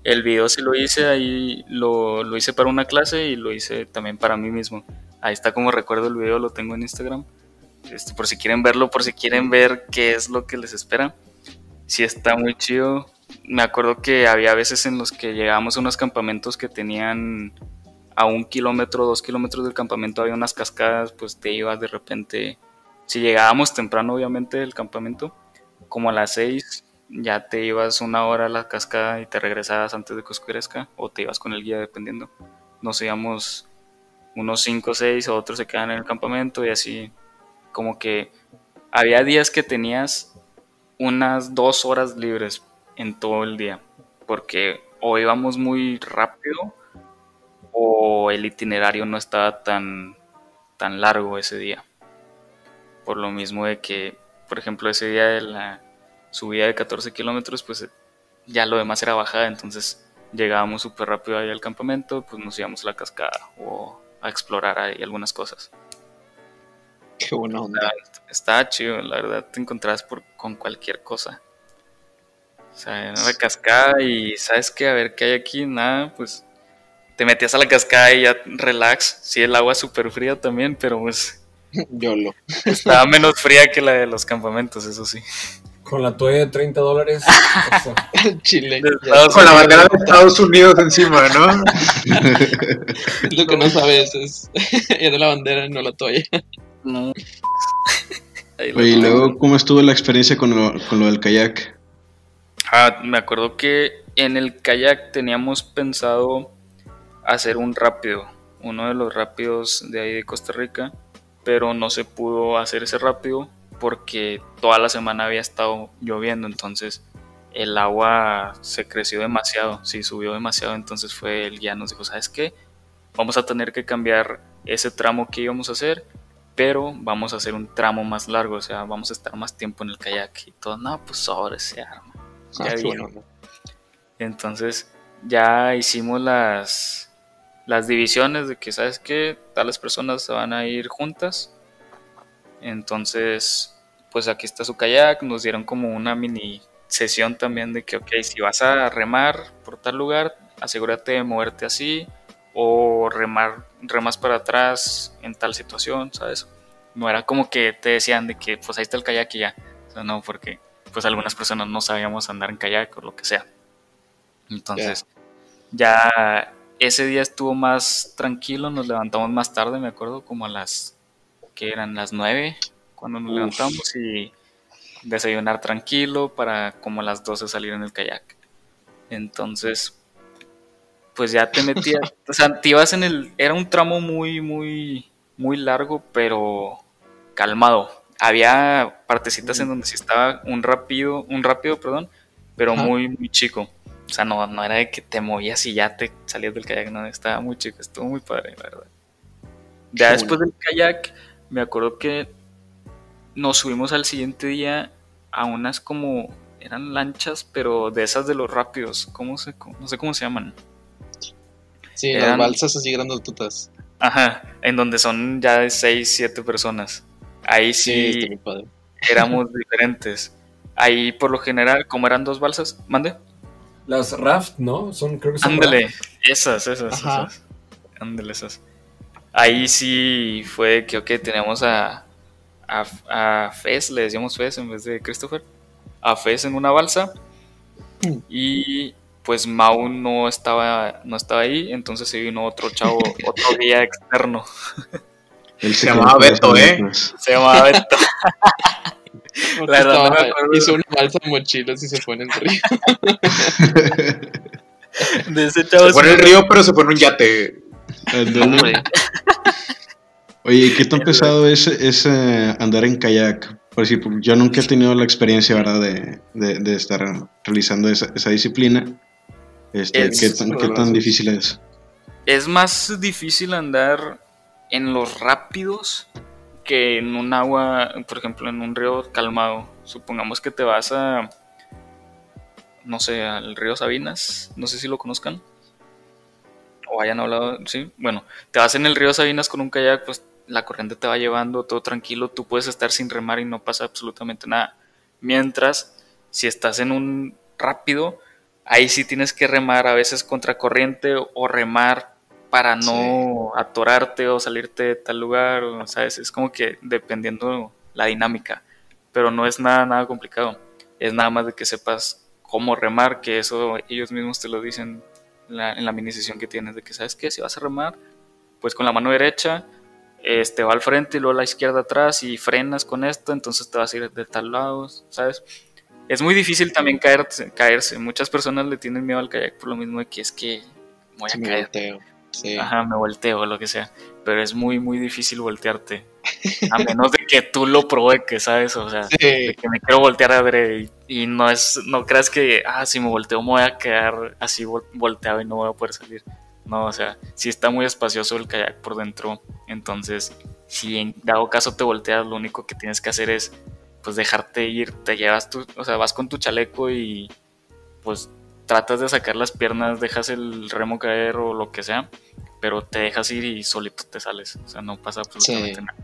El video sí lo hice, ahí lo, lo, hice para una clase y lo hice también para mí mismo. Ahí está como recuerdo el video, lo tengo en Instagram. Este, por si quieren verlo, por si quieren ver qué es lo que les espera. Sí está muy chido. Me acuerdo que había veces en los que llegábamos a unos campamentos que tenían a un kilómetro, dos kilómetros del campamento había unas cascadas, pues te ibas de repente. Si llegábamos temprano, obviamente, del campamento, como a las seis, ya te ibas una hora a la cascada y te regresabas antes de que oscurezca, o te ibas con el guía dependiendo. Nos íbamos unos 5 o 6, o otros se quedan en el campamento y así como que había días que tenías unas dos horas libres en todo el día, porque o íbamos muy rápido o el itinerario no estaba tan, tan largo ese día. Por lo mismo de que, por ejemplo, ese día de la, subida de 14 kilómetros, pues ya lo demás era bajada, entonces llegábamos súper rápido ahí al campamento, pues nos íbamos a la cascada o a explorar ahí algunas cosas. Qué buena onda. Está, chido, la verdad te encontrás por, con cualquier cosa. O sea, en la cascada y sabes que a ver qué hay aquí, nada, pues te metías a la cascada y ya relax. Sí, el agua súper fría también, pero pues... Yo lo. Estaba menos fría que la de los campamentos, eso sí. Con la toalla de 30 dólares. Chile. Con la bandera de Estados Unidos encima, ¿no? Lo que no sabes es. Era la bandera, no la toalla. No. y luego, ¿cómo estuvo la experiencia con lo, con lo del kayak? Ah, me acuerdo que en el kayak teníamos pensado hacer un rápido, uno de los rápidos de ahí de Costa Rica, pero no se pudo hacer ese rápido porque toda la semana había estado lloviendo, entonces el agua se creció demasiado, sí, subió demasiado, entonces fue el guía nos dijo, ¿sabes qué? Vamos a tener que cambiar ese tramo que íbamos a hacer, pero vamos a hacer un tramo más largo, o sea, vamos a estar más tiempo en el kayak y todo, no, pues ahora se arma. Ah, Entonces ya hicimos las, las divisiones de que, ¿sabes qué? Tales personas se van a ir juntas. Entonces, pues aquí está su kayak. Nos dieron como una mini sesión también de que, ok, si vas a remar por tal lugar, asegúrate de moverte así o remar, remas para atrás en tal situación, ¿sabes? No era como que te decían de que pues ahí está el kayak y ya. O sea, no, porque pues algunas personas no sabíamos andar en kayak o lo que sea. Entonces, ya ese día estuvo más tranquilo, nos levantamos más tarde, me acuerdo, como a las que eran las 9 cuando nos levantamos y desayunar tranquilo para como a las 12 salir en el kayak. Entonces, pues ya te metías, o sea, te ibas en el, era un tramo muy, muy, muy largo, pero calmado. Había partecitas en donde sí estaba un rápido, un rápido, perdón, pero muy, muy chico. O sea, no, no era de que te movías y ya te salías del kayak, no, estaba muy chico, estuvo muy padre, la verdad. Ya después del kayak, me acuerdo que nos subimos al siguiente día a unas como, eran lanchas, pero de esas de los rápidos, ¿cómo se, no sé cómo se llaman. Sí, eran, las balsas así grandotutas. Ajá, en donde son ya de 6, 7 personas. Ahí sí, éramos diferentes. Ahí por lo general, como eran dos balsas, mande. Las raft, ¿no? Son, creo que son. Ándale, esas, esas, esas. Ándale, esas. Ahí sí fue que, ok, teníamos a, a, a Fez, le decíamos Fez en vez de Christopher. A Fez en una balsa. Y pues Mau no estaba, no estaba ahí, entonces se vino otro chavo, otro guía externo. Él se llamaba Beto, ¿eh? Se llamaba Beto. La verdad, no me hizo una balsa de mochilas y se fue en el río. de ese chavo se fue en el río, pero se fue en un yate. Oye, ¿qué tan pesado es, es eh, andar en kayak? Por ejemplo, yo nunca he tenido la experiencia, ¿verdad?, de, de, de estar realizando esa, esa disciplina. Este, ¿qué, tan, ¿Qué tan difícil es? Es más difícil andar en los rápidos que en un agua, por ejemplo, en un río calmado. Supongamos que te vas a, no sé, al río Sabinas, no sé si lo conozcan. O hayan hablado, sí. Bueno, te vas en el río Sabinas con un kayak, pues la corriente te va llevando todo tranquilo, tú puedes estar sin remar y no pasa absolutamente nada. Mientras, si estás en un rápido, ahí sí tienes que remar a veces contra corriente o remar para no atorarte o salirte de tal lugar, o, ¿sabes? Es como que dependiendo la dinámica, pero no es nada, nada complicado. Es nada más de que sepas cómo remar, que eso ellos mismos te lo dicen en la, en la mini sesión que tienes, de que, ¿sabes qué? Si vas a remar, pues con la mano derecha, este va al frente y luego a la izquierda atrás y frenas con esto, entonces te vas a ir de tal lado, ¿sabes? Es muy difícil también caerse, caerse. Muchas personas le tienen miedo al kayak por lo mismo de que es que voy a caer. Sí. Ajá, me volteo lo que sea. Pero es muy, muy difícil voltearte. A menos de que tú lo provoques, ¿sabes? O sea, de que me quiero voltear a ver y, no es, no creas que, ah, si me volteo me voy a quedar así volteado y no voy a poder salir. No, o sea, si está muy espacioso el kayak por dentro, entonces, si en dado caso te volteas, lo único que tienes que hacer es, pues, dejarte ir, te llevas tu, o sea, vas con tu chaleco y, pues, tratas de sacar las piernas, dejas el remo caer o lo que sea, pero te dejas ir y solito te sales. O sea, no pasa absolutamente nada.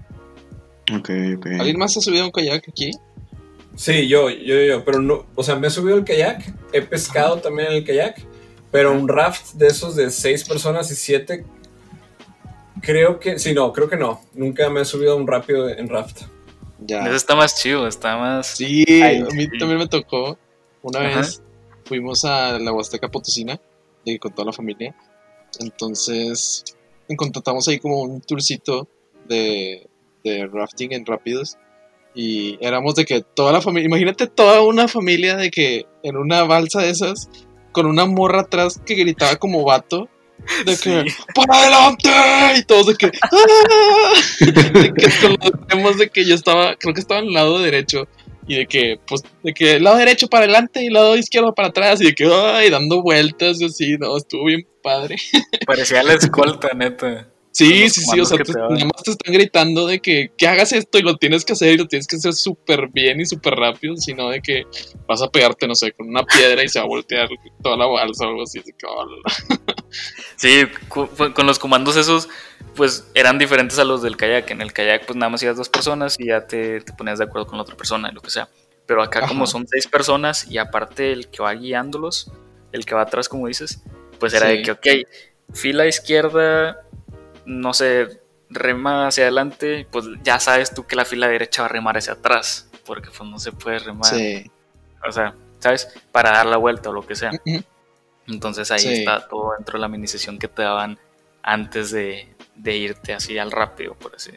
Ok, ok. ¿Alguien más ha subido un kayak aquí? Sí, yo, yo, yo, pero no, o sea, me he subido el kayak, he pescado también en el kayak, pero un raft de esos de seis personas y siete, creo que, sí, no, creo que no. Nunca me he subido a un rápido en raft. Ya. Eso está más chido, está más... Sí, a mí también me tocó una vez fuimos a la Huasteca Potosina y con toda la familia. Entonces, contratamos ahí como un tourcito de, de rafting en rápidos. Y éramos de que toda la familia, imagínate toda una familia de que en una balsa de esas, con una morra atrás que gritaba como vato, de que ¡Para adelante! Y todos de que ¡Ah! De que con de que yo estaba, creo que estaba en el lado derecho y de que, pues, de que lado derecho para adelante y lado izquierdo para atrás, y de que, ay, dando vueltas y así, no, estuvo bien padre. Parecía la escolta, neta. Sí, sí, sí, o sea, nada más te están gritando de que, que, hagas esto y lo tienes que hacer y lo tienes que hacer súper bien y súper rápido, sino de que vas a pegarte, no sé, con una piedra y se va a voltear toda la balsa o algo así. sí, con los comandos esos, pues eran diferentes a los del kayak. En el kayak, pues nada más ibas dos personas y ya te, te ponías de acuerdo con la otra persona y lo que sea. Pero acá, como son seis personas y aparte el que va guiándolos, el que va atrás, como dices, pues era de que, ok, fila izquierda no sé, rema hacia adelante, pues ya sabes tú que la fila derecha va a remar hacia atrás, porque pues no se puede remar. O sea, ¿sabes? Para dar la vuelta o lo que sea. Entonces ahí está todo dentro de la mini sesión que te daban antes de, irte así al rápido, por así.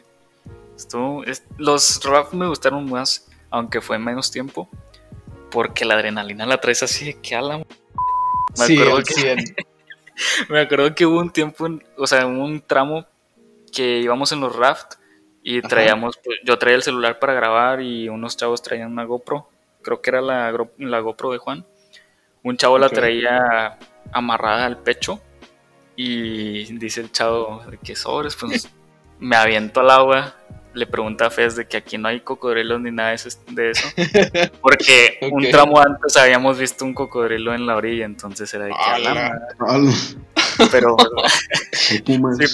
Esto, los rap me gustaron más, aunque fue menos tiempo, porque la adrenalina la traes así de que a la... Me acuerdo que, me acuerdo que hubo un tiempo, o sea, un tramo que íbamos en los raft y traíamos, pues, yo traía el celular para grabar y unos chavos traían una GoPro, creo que era la, la GoPro de Juan. Un chavo la traía amarrada al pecho y dice el chavo que sobres, pues me aviento al agua le pregunta a Fez de que aquí no hay cocodrilos ni nada de eso. Porque un tramo antes habíamos visto un cocodrilo en la orilla, entonces era de que Pero sí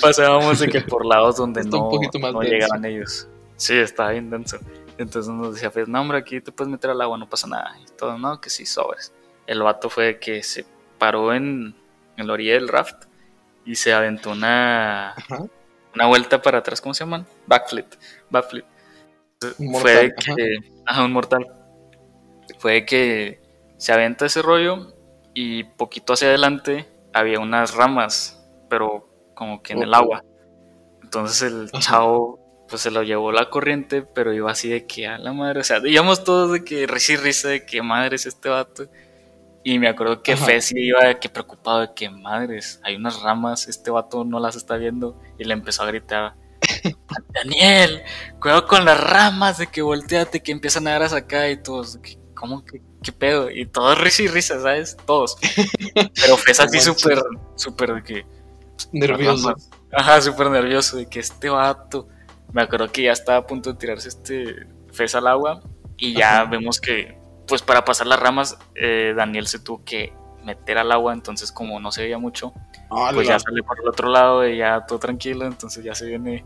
pasábamos de que por lados donde no, no llegaban ellos. Sí, estaba bien denso. Entonces nos decía Fez, no hombre, aquí te puedes meter al agua, no pasa nada. Y todo, no, que sí, sobres. El vato fue que se paró en, en la orilla del raft y se aventó una una vuelta para atrás, ¿cómo se llaman? Backflip. Backflip. Fue que. Ajá. un mortal. Fue que se aventa ese rollo y poquito hacia adelante había unas ramas, pero como que en el agua. Entonces el chavo pues se lo llevó la corriente, pero iba así de que a la madre, o sea, íbamos todos de que risa y risa de que madre es este vato. Y me acuerdo que Fez iba que preocupado de que madres, hay unas ramas, este vato no las está viendo. Y le empezó a gritar, Daniel, cuidado con las ramas, de que volteate, que empiezan a dar acá y todos, ¿cómo que qué pedo? Y todos risa y risa, ¿sabes? Todos. Pero Fez así súper, súper de que... Nervioso. Ajá, súper nervioso de que este vato... Me acuerdo que ya estaba a punto de tirarse este Fez al agua y ya vemos que pues para pasar las ramas, eh, Daniel se tuvo que meter al agua, entonces como no se veía mucho, pues ya sale por el otro lado y ya todo tranquilo, entonces ya se viene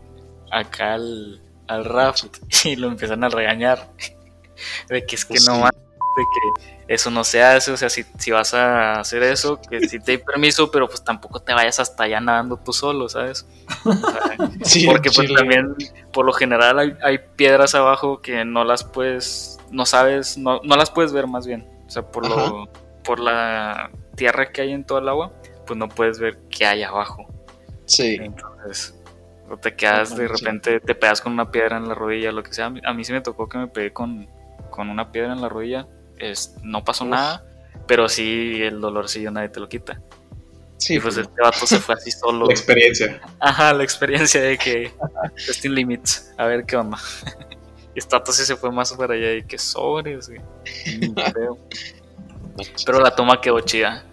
acá al, al raft y lo empiezan a regañar. De que es que pues no más de que eso no se hace, o sea, si, si vas a hacer eso, que si te hay permiso, pero pues tampoco te vayas hasta allá nadando tú solo, ¿sabes? porque pues también, por lo general hay, hay, piedras abajo que no las puedes no sabes, no, no las puedes ver más bien. O sea, por, lo, por la tierra que hay en todo el agua, pues no puedes ver qué hay abajo. Sí. Entonces, o te quedas de repente, te pegas con una piedra en la rodilla, lo que sea. A mí sí me tocó que me pegué con, con una piedra en la rodilla. Es, no pasó nada, pero sí el dolorcillo nadie te lo quita. Sí, y pues, pues este vato se fue así solo. La experiencia. Ajá, la experiencia de que testing limits, a ver qué onda. Y Stato sí se fue más para allá y que sobres, güey. Pero la toma quedó chida.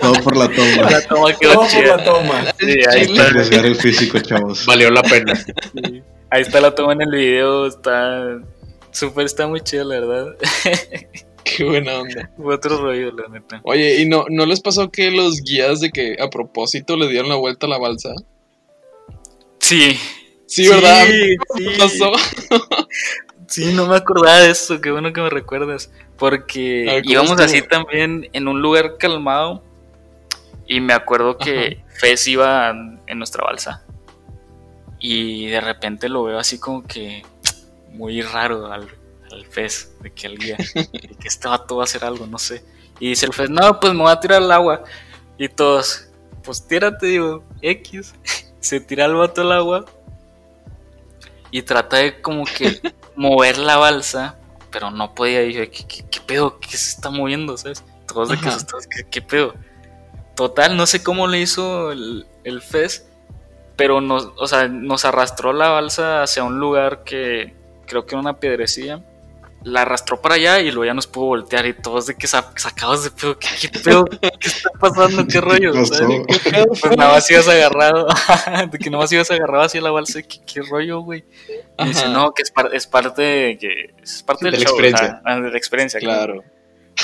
Todo por la toma. La toma quedó Todo por la toma. Sí, ahí está. el físico, chavos. Valió la pena. Ahí está la toma en el video. Está súper, está muy chida, la verdad. Qué buena onda. Fue otro rollo, la neta. Oye, ¿y no, no les pasó que los guías de que a propósito le dieron la vuelta a la balsa? Sí, Sí, ¿verdad? Sí, pasó? sí, no me acordaba de eso, qué bueno que me recuerdas. Porque íbamos así también en un lugar calmado y me acuerdo que Fez iba en nuestra balsa. Y de repente lo veo así como que muy raro al, al Fez, de que el guía, de que este vato va a hacer algo, no sé. Y dice el Fez, no, pues me voy a tirar al agua. Y todos, pues tírate, digo, X. Se tira el vato al agua y trata de como que mover la balsa, pero no podía. Y dije, ¿qué, pedo? ¿Qué se está moviendo? ¿Sabes? Todos de que ¿qué, ¿qué, pedo? Total, no sé cómo le hizo el, el Fez, pero nos, o nos arrastró la balsa hacia un lugar que creo que era una piedrecilla. la arrastró para allá y luego ya nos pudo voltear y todos de que sacabas de pedo, ¿qué, qué pedo? ¿Qué está pasando? ¿Qué rollo? Pues nada más ibas agarrado, de que nada más ibas agarrado hacia la balsa, ¿qué, qué rollo, güey? Y dice, no, que es, es parte, que es parte del de la experiencia. Ah, de la experiencia, claro.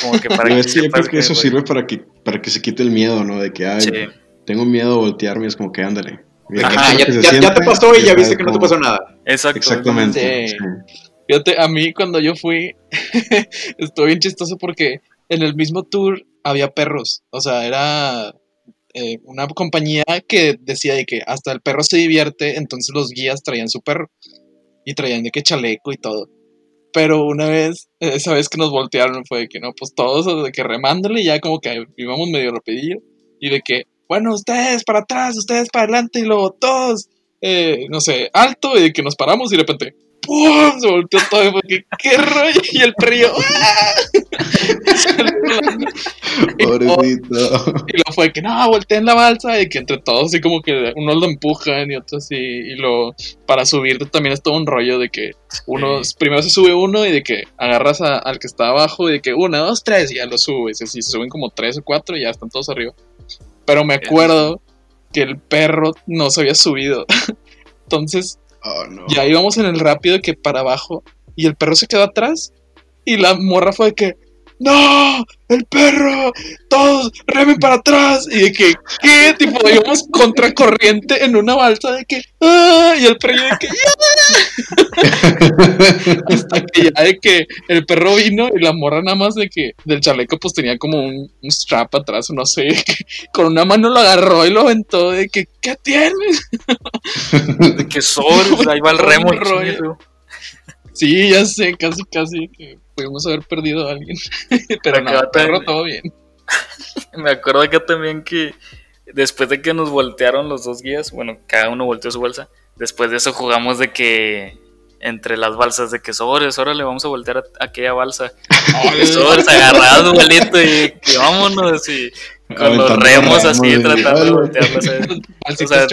Como que para que, sí, que, eso sirve para que, para que se quite el miedo, ¿no? De que, ay, tengo miedo de voltearme, es como que ándale. Ajá, ya, ya, te pasó y ya viste que no te pasó nada. Exacto. Exactamente. Sí. Fíjate, a mí cuando yo fui, estuvo bien chistoso porque en el mismo tour había perros. O sea, era eh, una compañía que decía de que hasta el perro se divierte, entonces los guías traían su perro. Y traían de que chaleco y todo. Pero una vez, esa vez que nos voltearon fue de que no, pues todos de que remándole, ya como que íbamos medio rapidillo. Y de que, bueno, ustedes para atrás, ustedes para adelante, y luego todos, eh, no sé, alto, y de que nos paramos y de repente, ¡pum! Se volteó todo porque ¡qué rollo! Y el perrillo ¡ah! Pobrecito. Y lo fue que no, volteé en la balsa y que entre todos así como que unos lo empujan y otros así. Y lo para subir también es todo un rollo de que uno primero se sube uno y de que agarras al que está abajo y de que uno, dos, tres y ya lo subes. Y así se suben como tres o cuatro y ya están todos arriba. Pero me acuerdo que el perro no se había subido. Entonces Oh, ya íbamos en el rápido que para abajo y el perro se quedó atrás y la morra fue de que ¡No! ¡El perro! ¡Todos! ¡Remen para atrás! Y de que, ¿qué? Tipo, íbamos contracorriente en una balsa de que, ¡ah! Y el perro de que, Hasta que ya de que el perro vino y la morra nada más de que del chaleco pues tenía como un, strap atrás, no sé, con una mano lo agarró y lo aventó de que, ¿qué tienes? de que sol, ahí va el remo. El Sí, ya sé, casi, casi que pudimos haber perdido a alguien. Pero no, perro, todo bien. Me acuerdo acá también que después de que nos voltearon los dos guías, bueno, cada uno volteó su bolsa, después de eso jugamos de que entre las balsas de que sobres, ahora le vamos a voltear a, aquella balsa. sobres agarrado, igualito, y que vámonos y con los remos así tratando de voltearlos. O sea,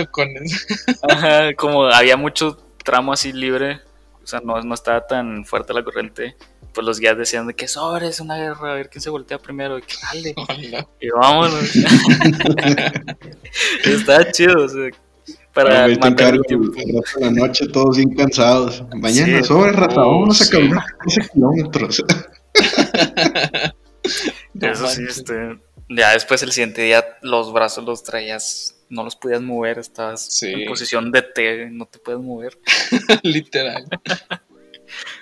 ajá, como había mucho tramo así libre, o sea, no, no estaba tan fuerte la corriente, pues los guías decían de que sobre es una guerra, a ver quién se voltea primero, y que dale, y vámonos. Estaba chido, o sea, para matar el tiempo. la noche todos bien cansados. Mañana sobre raza, vamos a caminar 15 kilómetros. Eso sí, este, ya después el siguiente día los brazos los traías no los podías mover, estabas en posición de T, no te puedes mover. Literal.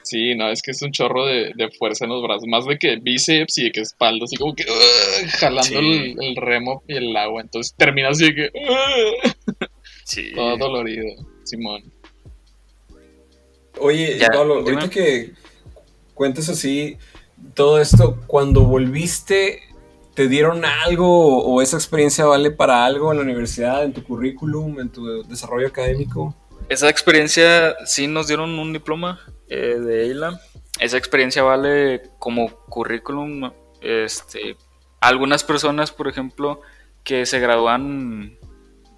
Sí, no, es que es un chorro de, fuerza en los brazos, más de que bíceps y de que espalda, así como que jalando el, remo y el agua, entonces termina así de que sí. todo dolorido, Simón. Oye, Pablo, ahorita que cuentas así todo esto, cuando volviste ¿Te dieron algo o esa experiencia vale para algo en la universidad, en tu currículum, en tu desarrollo académico? Esa experiencia sí nos dieron un diploma eh, de EILA. Esa experiencia vale como currículum. Este, algunas personas, por ejemplo, que se gradúan,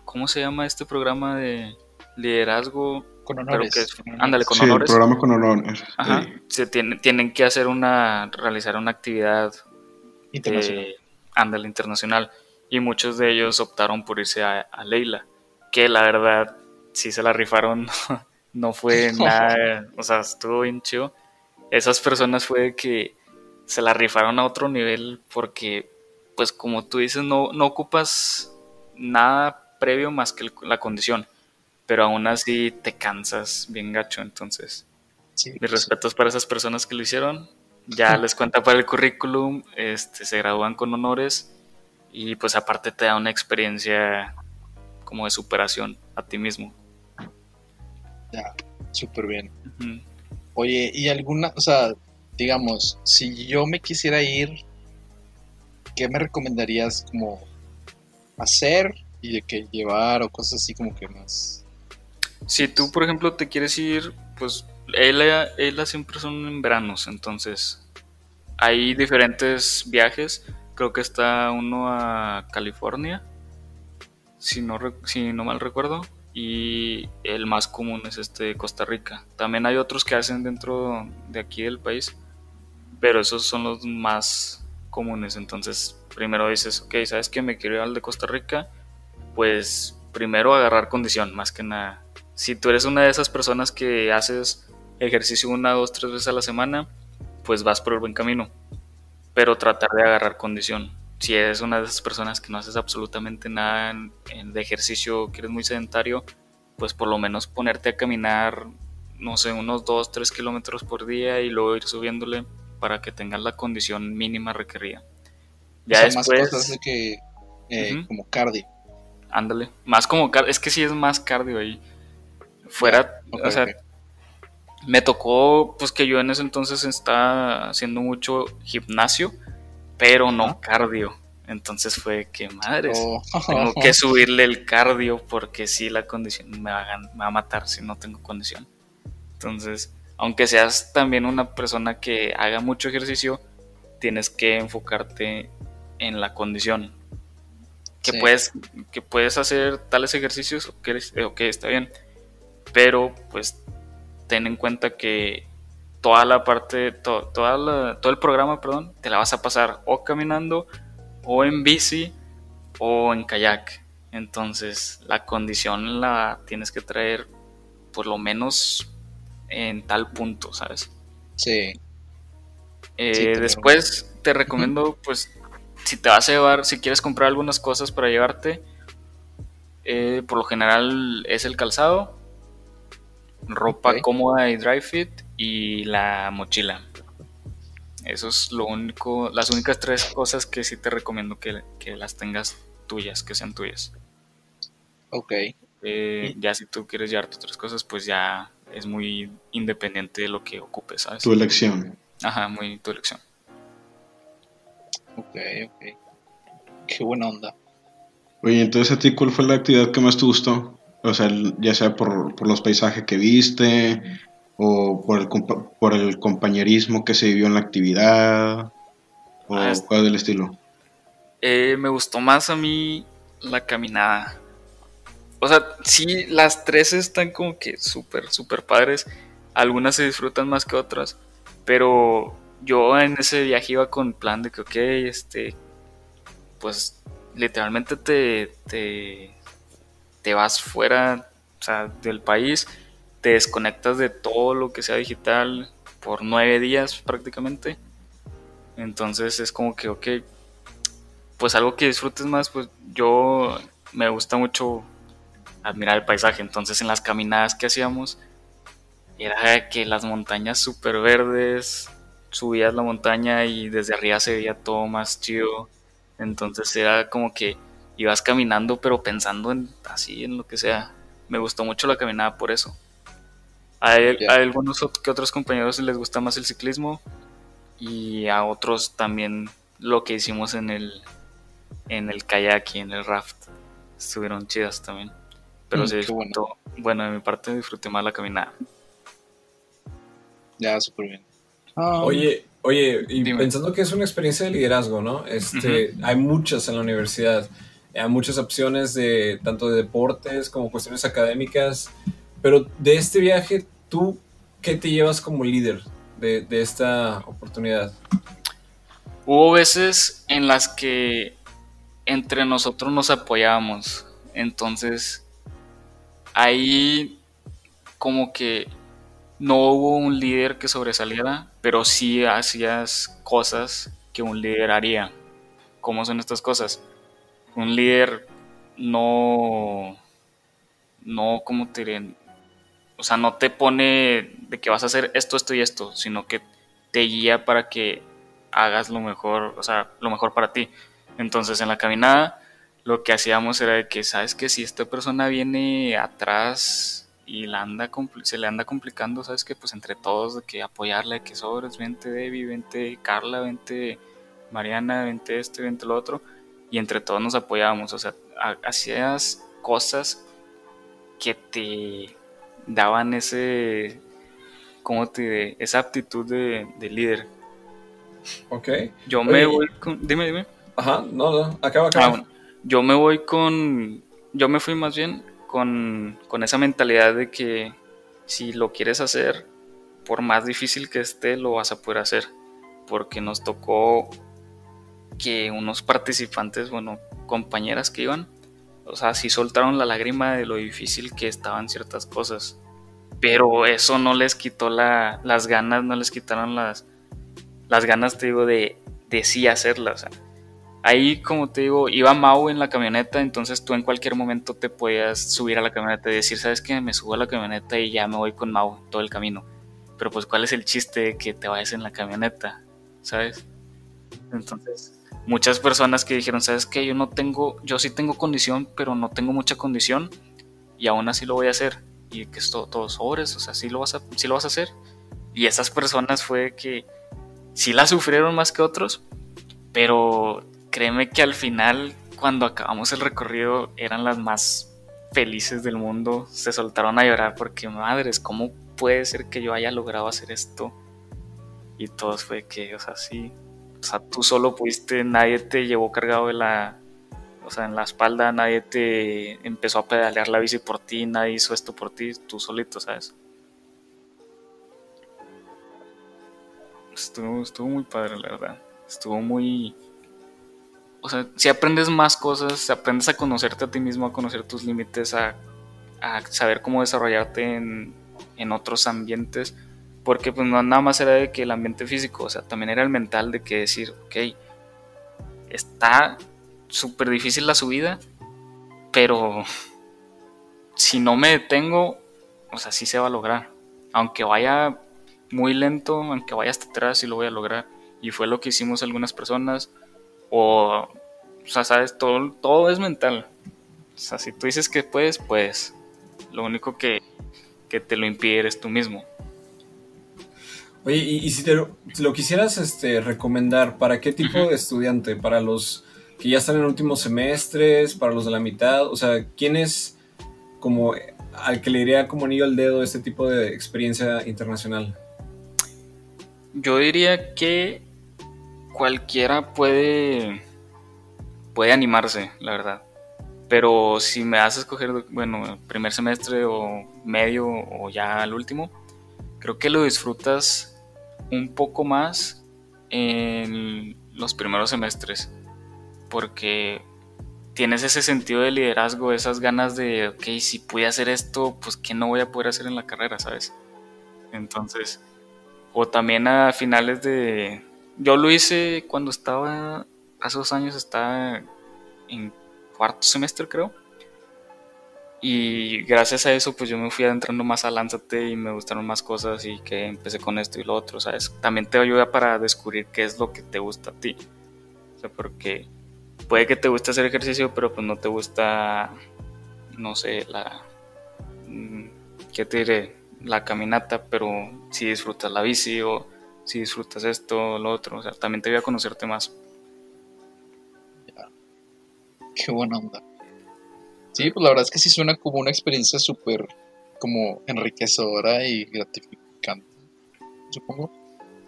¿cómo se llama este programa de liderazgo? Con honores. ándale, con honores. El programa con honores. Ajá. Se tienen que hacer una, realizar una actividad internacional ándale internacional. Y muchos de ellos optaron por irse a, Leila, que la verdad sí se la rifaron, no fue nada, o sea, estuvo bien chido. Esas personas fue que se la rifaron a otro nivel porque, pues como tú dices, no, no ocupas nada previo más que la condición, pero aún así te cansas bien gacho, entonces mis pues respetos para esas personas que lo hicieron, ya les cuenta para el currículum, este, se gradúan con honores y pues aparte te da una experiencia como de superación a ti mismo. Ya, súper bien. Oye, ¿y alguna, o sea, digamos, si yo me quisiera ir, ¿qué me recomendarías como hacer y de qué llevar o cosas así como que más? Si tú, por ejemplo, te quieres ir, pues ella, siempre son en veranos, entonces hay diferentes viajes. Creo que está uno a California, si no, si no mal recuerdo, y el más común es este Costa Rica. También hay otros que hacen dentro de aquí del país, pero esos son los más comunes. Entonces, primero dices, ok, ¿sabes que me quiero ir al de Costa Rica? Pues primero agarrar condición, más que nada. Si tú eres una de esas personas que haces ejercicio una, dos, tres veces a la semana, pues vas por el buen camino. Pero tratar de agarrar condición. Si eres una de esas personas que no haces absolutamente nada de ejercicio, que eres muy sedentario, pues por lo menos ponerte a caminar, no sé, unos 2, 3 kilómetros por día y luego ir subiéndole para que tengas la condición mínima requerida. Ya después, más cosas de que eh, como cardio. Ándale, más como cardio, es que sí es más cardio ahí. Fuera, o sea, me tocó pues que yo en ese entonces estaba haciendo mucho gimnasio, pero no cardio. Entonces fue que madres, oh. tengo que subirle el cardio porque si la condición me va, a, me va a matar si no tengo condición. Entonces, aunque seas también una persona que haga mucho ejercicio, tienes que enfocarte en la condición. Que, puedes, que puedes hacer tales ejercicios, ok, okay está bien, pero pues ten en cuenta que toda la parte, toda todo el programa, perdón, te la vas a pasar o caminando, o en bici, o en kayak. Entonces, la condición la tienes que traer por lo menos en tal punto, ¿sabes? Sí. Eh, después te recomiendo, pues, si te vas a llevar, si quieres comprar algunas cosas para llevarte, eh, por lo general es el calzado, ropa cómoda y dry fit y la mochila. Eso es lo único, las únicas tres cosas que sí te recomiendo que, que las tengas tuyas, que sean tuyas. Ok. Eh, ya si tú quieres llevarte otras cosas, pues ya es muy independiente de lo que ocupes, ¿sabes? Tu elección. Ajá, muy tu elección. Ok, ok. Qué buena onda. Oye, entonces a ti, ¿cuál fue la actividad que más te gustó? O sea, ya sea por, los paisajes que viste o por el, por el compañerismo que se vivió en la actividad o ah, cuál del estilo. Eh, me gustó más a mí la caminada. O sea, sí, las tres están como que súper, súper padres. Algunas se disfrutan más que otras. Pero yo en ese viaje iba con plan de que, ok, este, pues literalmente te, te, te vas fuera o sea, del país, te desconectas de todo lo que sea digital por nueve días prácticamente. Entonces es como que, ok, pues algo que disfrutes más, pues yo me gusta mucho admirar el paisaje. Entonces en las caminadas que hacíamos era que las montañas súper verdes, subías la montaña y desde arriba se veía todo más chido. Entonces era como que ibas caminando pero pensando en así, en lo que sea. Me gustó mucho la caminada por eso. A, algunos que otros compañeros les gusta más el ciclismo y a otros también lo que hicimos en el en el kayak y en el raft estuvieron chidas también. Pero mm, sí, bueno. de mi parte disfruté más la caminada. Ya, súper bien. Ah, oye, oye, y pensando que es una experiencia de liderazgo, ¿no? Este, Hay muchas en la universidad, hay muchas opciones de tanto de deportes como cuestiones académicas, pero de este viaje, ¿tú qué te llevas como líder de, esta oportunidad? Hubo veces en las que entre nosotros nos apoyábamos, entonces ahí como que no hubo un líder que sobresaliera, pero sí hacías cosas que un líder haría. ¿Cómo son estas cosas? Un líder no, no, como te dirían? O sea, no te pone de que vas a hacer esto, esto y esto, sino que te guía para que hagas lo mejor, o sea, lo mejor para ti. Entonces, en la caminada, lo que hacíamos era de que, ¿sabes que Si esta persona viene atrás y la anda se le anda complicando, ¿sabes que Pues entre todos, de que apoyarle, que sobres, vente Debbie, vente Carla, vente Mariana, vente este, vente lo otro, y entre todos nos apoyábamos, o sea, hacías cosas que te daban ese, ¿cómo te esa aptitud de, líder. Ok. Yo me voy con, dime, dime. Ajá, no, no, acaba, acaba. Ah, yo me voy con, yo me fui más bien con, esa mentalidad de que si lo quieres hacer, por más difícil que esté, lo vas a poder hacer. porque nos tocó que unos participantes, bueno, compañeras que iban, o sea, sí soltaron la lágrima de lo difícil que estaban ciertas cosas. Pero eso no les quitó las ganas, no les quitaron las, ganas, te digo, de, de sí hacerlas. ahí, como te digo, iba Mau en la camioneta, entonces tú en cualquier momento te podías subir a la camioneta y decir, ¿sabes qué? Me subo a la camioneta y ya me voy con Mau todo el camino. Pero pues, ¿cuál es el chiste de que te vayas en la camioneta? ¿Sabes? Entonces, muchas personas que dijeron, ¿sabes qué? Yo no tengo, yo sí tengo condición, pero no tengo mucha condición y aún así lo voy a hacer. Y que es todo, todos sobres, o sea, sí lo, vas a, sí lo vas a hacer. Y esas personas fue que sí la sufrieron más que otros, pero créeme que al final, cuando acabamos el recorrido, eran las más felices del mundo. Se soltaron a llorar porque, madres, ¿cómo puede ser que yo haya logrado hacer esto? Y todos fue que, o sea, sí, o sea, tú solo pudiste, nadie te llevó cargado de la, o sea, en la espalda, nadie te empezó a pedalear la bici por ti, nadie hizo esto por ti, tú solito, ¿sabes? Estuvo, estuvo muy padre, la verdad. Estuvo muy... O sea, si aprendes más cosas, aprendes a conocerte a ti mismo, a conocer tus límites, a, a saber cómo desarrollarte en, en otros ambientes porque pues no nada más era de que el ambiente físico, o sea, también era el mental de que decir, ok, está súper difícil la subida, pero si no me detengo, o sea, sí se va a lograr. Aunque vaya muy lento, aunque vaya hasta atrás, sí lo voy a lograr. Y fue lo que hicimos algunas personas. O, o sea, sabes, todo, todo es mental. O sea, si tú dices que puedes, pues lo único que, que te lo impide eres tú mismo. Oye, y, si te lo, quisieras este, recomendar, ¿para qué tipo de estudiante? ¿Para los que ya están en últimos semestres? ¿Para los de la mitad? O sea, ¿quién es como al que le iría como anillo al dedo este tipo de experiencia internacional? Yo diría que cualquiera puede, puede animarse, la verdad. Pero si me haces escoger, bueno, primer semestre o medio o ya al último, creo que lo disfrutas un poco más en los primeros semestres, porque tienes ese sentido de liderazgo, esas ganas de, ok, si pude hacer esto, pues ¿qué no voy a poder hacer en la carrera, sabes? Entonces, o también a finales de... Yo lo hice cuando estaba, hace dos años estaba en cuarto semestre creo, y gracias a eso, pues yo me fui adentrando más a Lánzate y me gustaron más cosas y que empecé con esto y lo otro, ¿sabes? También te ayuda para descubrir qué es lo que te gusta a ti. O sea, porque puede que te guste hacer ejercicio, pero pues no te gusta, no sé, la... Mm, ¿Qué te diré? La caminata, pero si disfrutas la bici o si disfrutas esto o lo otro. O sea, también te voy a conocerte más. Qué buena onda. Sí, pues la verdad es que sí suena como una experiencia súper como enriquecedora y gratificante, supongo.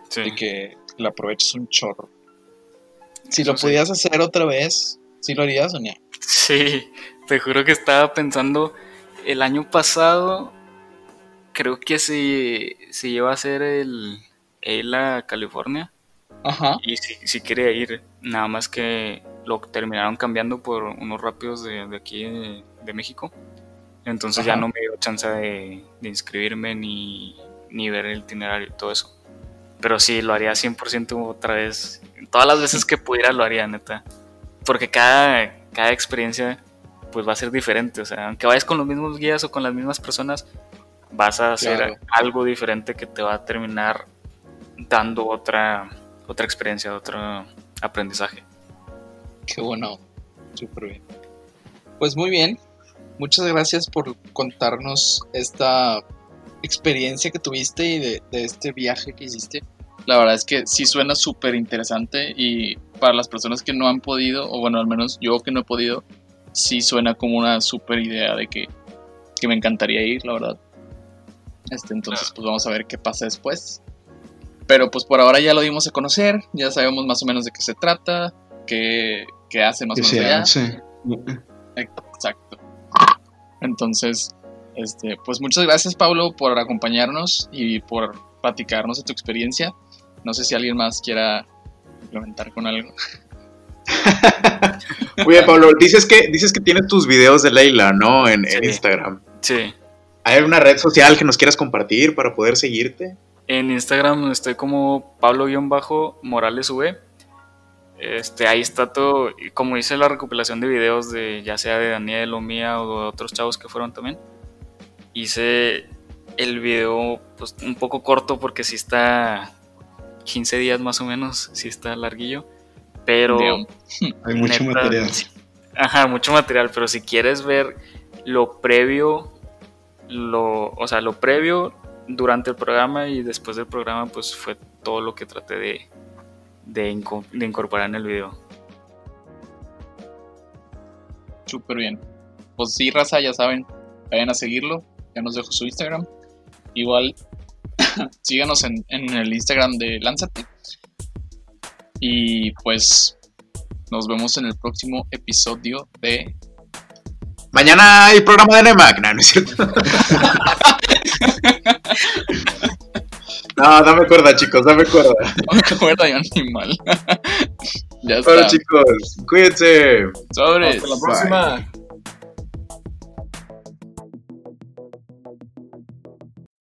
Sí. Y que la aproveches un chorro. Si lo pudieras hacer otra vez, ¿sí lo harías, Sonia? Sí, te juro que estaba pensando el año pasado, creo que se, se lleva a hacer el a California. Ajá. Y sí, sí quería ir, nada más que lo terminaron cambiando por unos rápidos de, aquí de, México. Entonces ya no me dio chance de, inscribirme ni, ver el itinerario y todo eso. Pero sí, lo haría 100% otra vez. Todas las veces que pudiera lo haría, neta. Porque cada, cada experiencia pues va a ser diferente. O sea, aunque vayas con los mismos guías o con las mismas personas, vas a hacer algo diferente que te va a terminar dando otra, otra experiencia, otro aprendizaje. Qué bueno, súper bien. Pues muy bien, muchas gracias por contarnos esta experiencia que tuviste y de, este viaje que hiciste. La verdad es que sí suena súper interesante y para las personas que no han podido, o bueno, al menos yo que no he podido, sí suena como una súper idea de que, que, me encantaría ir, la verdad. Este, entonces, pues vamos a ver qué pasa después. Pero pues por ahora ya lo dimos a conocer, ya sabemos más o menos de qué se trata, qué, hace más o menos allá. Exacto. Entonces, este, pues muchas gracias Pablo por acompañarnos y por platicarnos de tu experiencia. No sé si alguien más quiera implementar con algo. Oye, Pablo, dices que, dices que tienes tus videos de Leila, ¿no? En, Instagram. Sí. ¿Hay una red social que nos quieras compartir para poder seguirte? En Instagram estoy como Pablo-Morales V. Este, ahí está todo, como hice la recopilación de videos de ya sea de Daniel o mía o de otros chavos que fueron también. Hice el video pues un poco corto porque si está 15 días más o menos, si está larguillo, pero hay mucho material. Ajá, mucho material, pero si quieres ver lo previo, lo, o sea, lo previo durante el programa y después del programa, pues fue todo lo que traté de, de, incorporar en el video. Súper bien. Pues sí, raza, ya saben, vayan a seguirlo. Ya nos dejo su Instagram. Igual, síganos en, el Instagram de Lánzate. Y pues nos vemos en el próximo episodio de. Mañana hay programa de Nemac, ¿no es cierto? No, dame cuerda, chicos, dame cuerda. Dame cuerda y animal. ya está. Bueno, chicos, cuídense. Sobre. Hasta la próxima.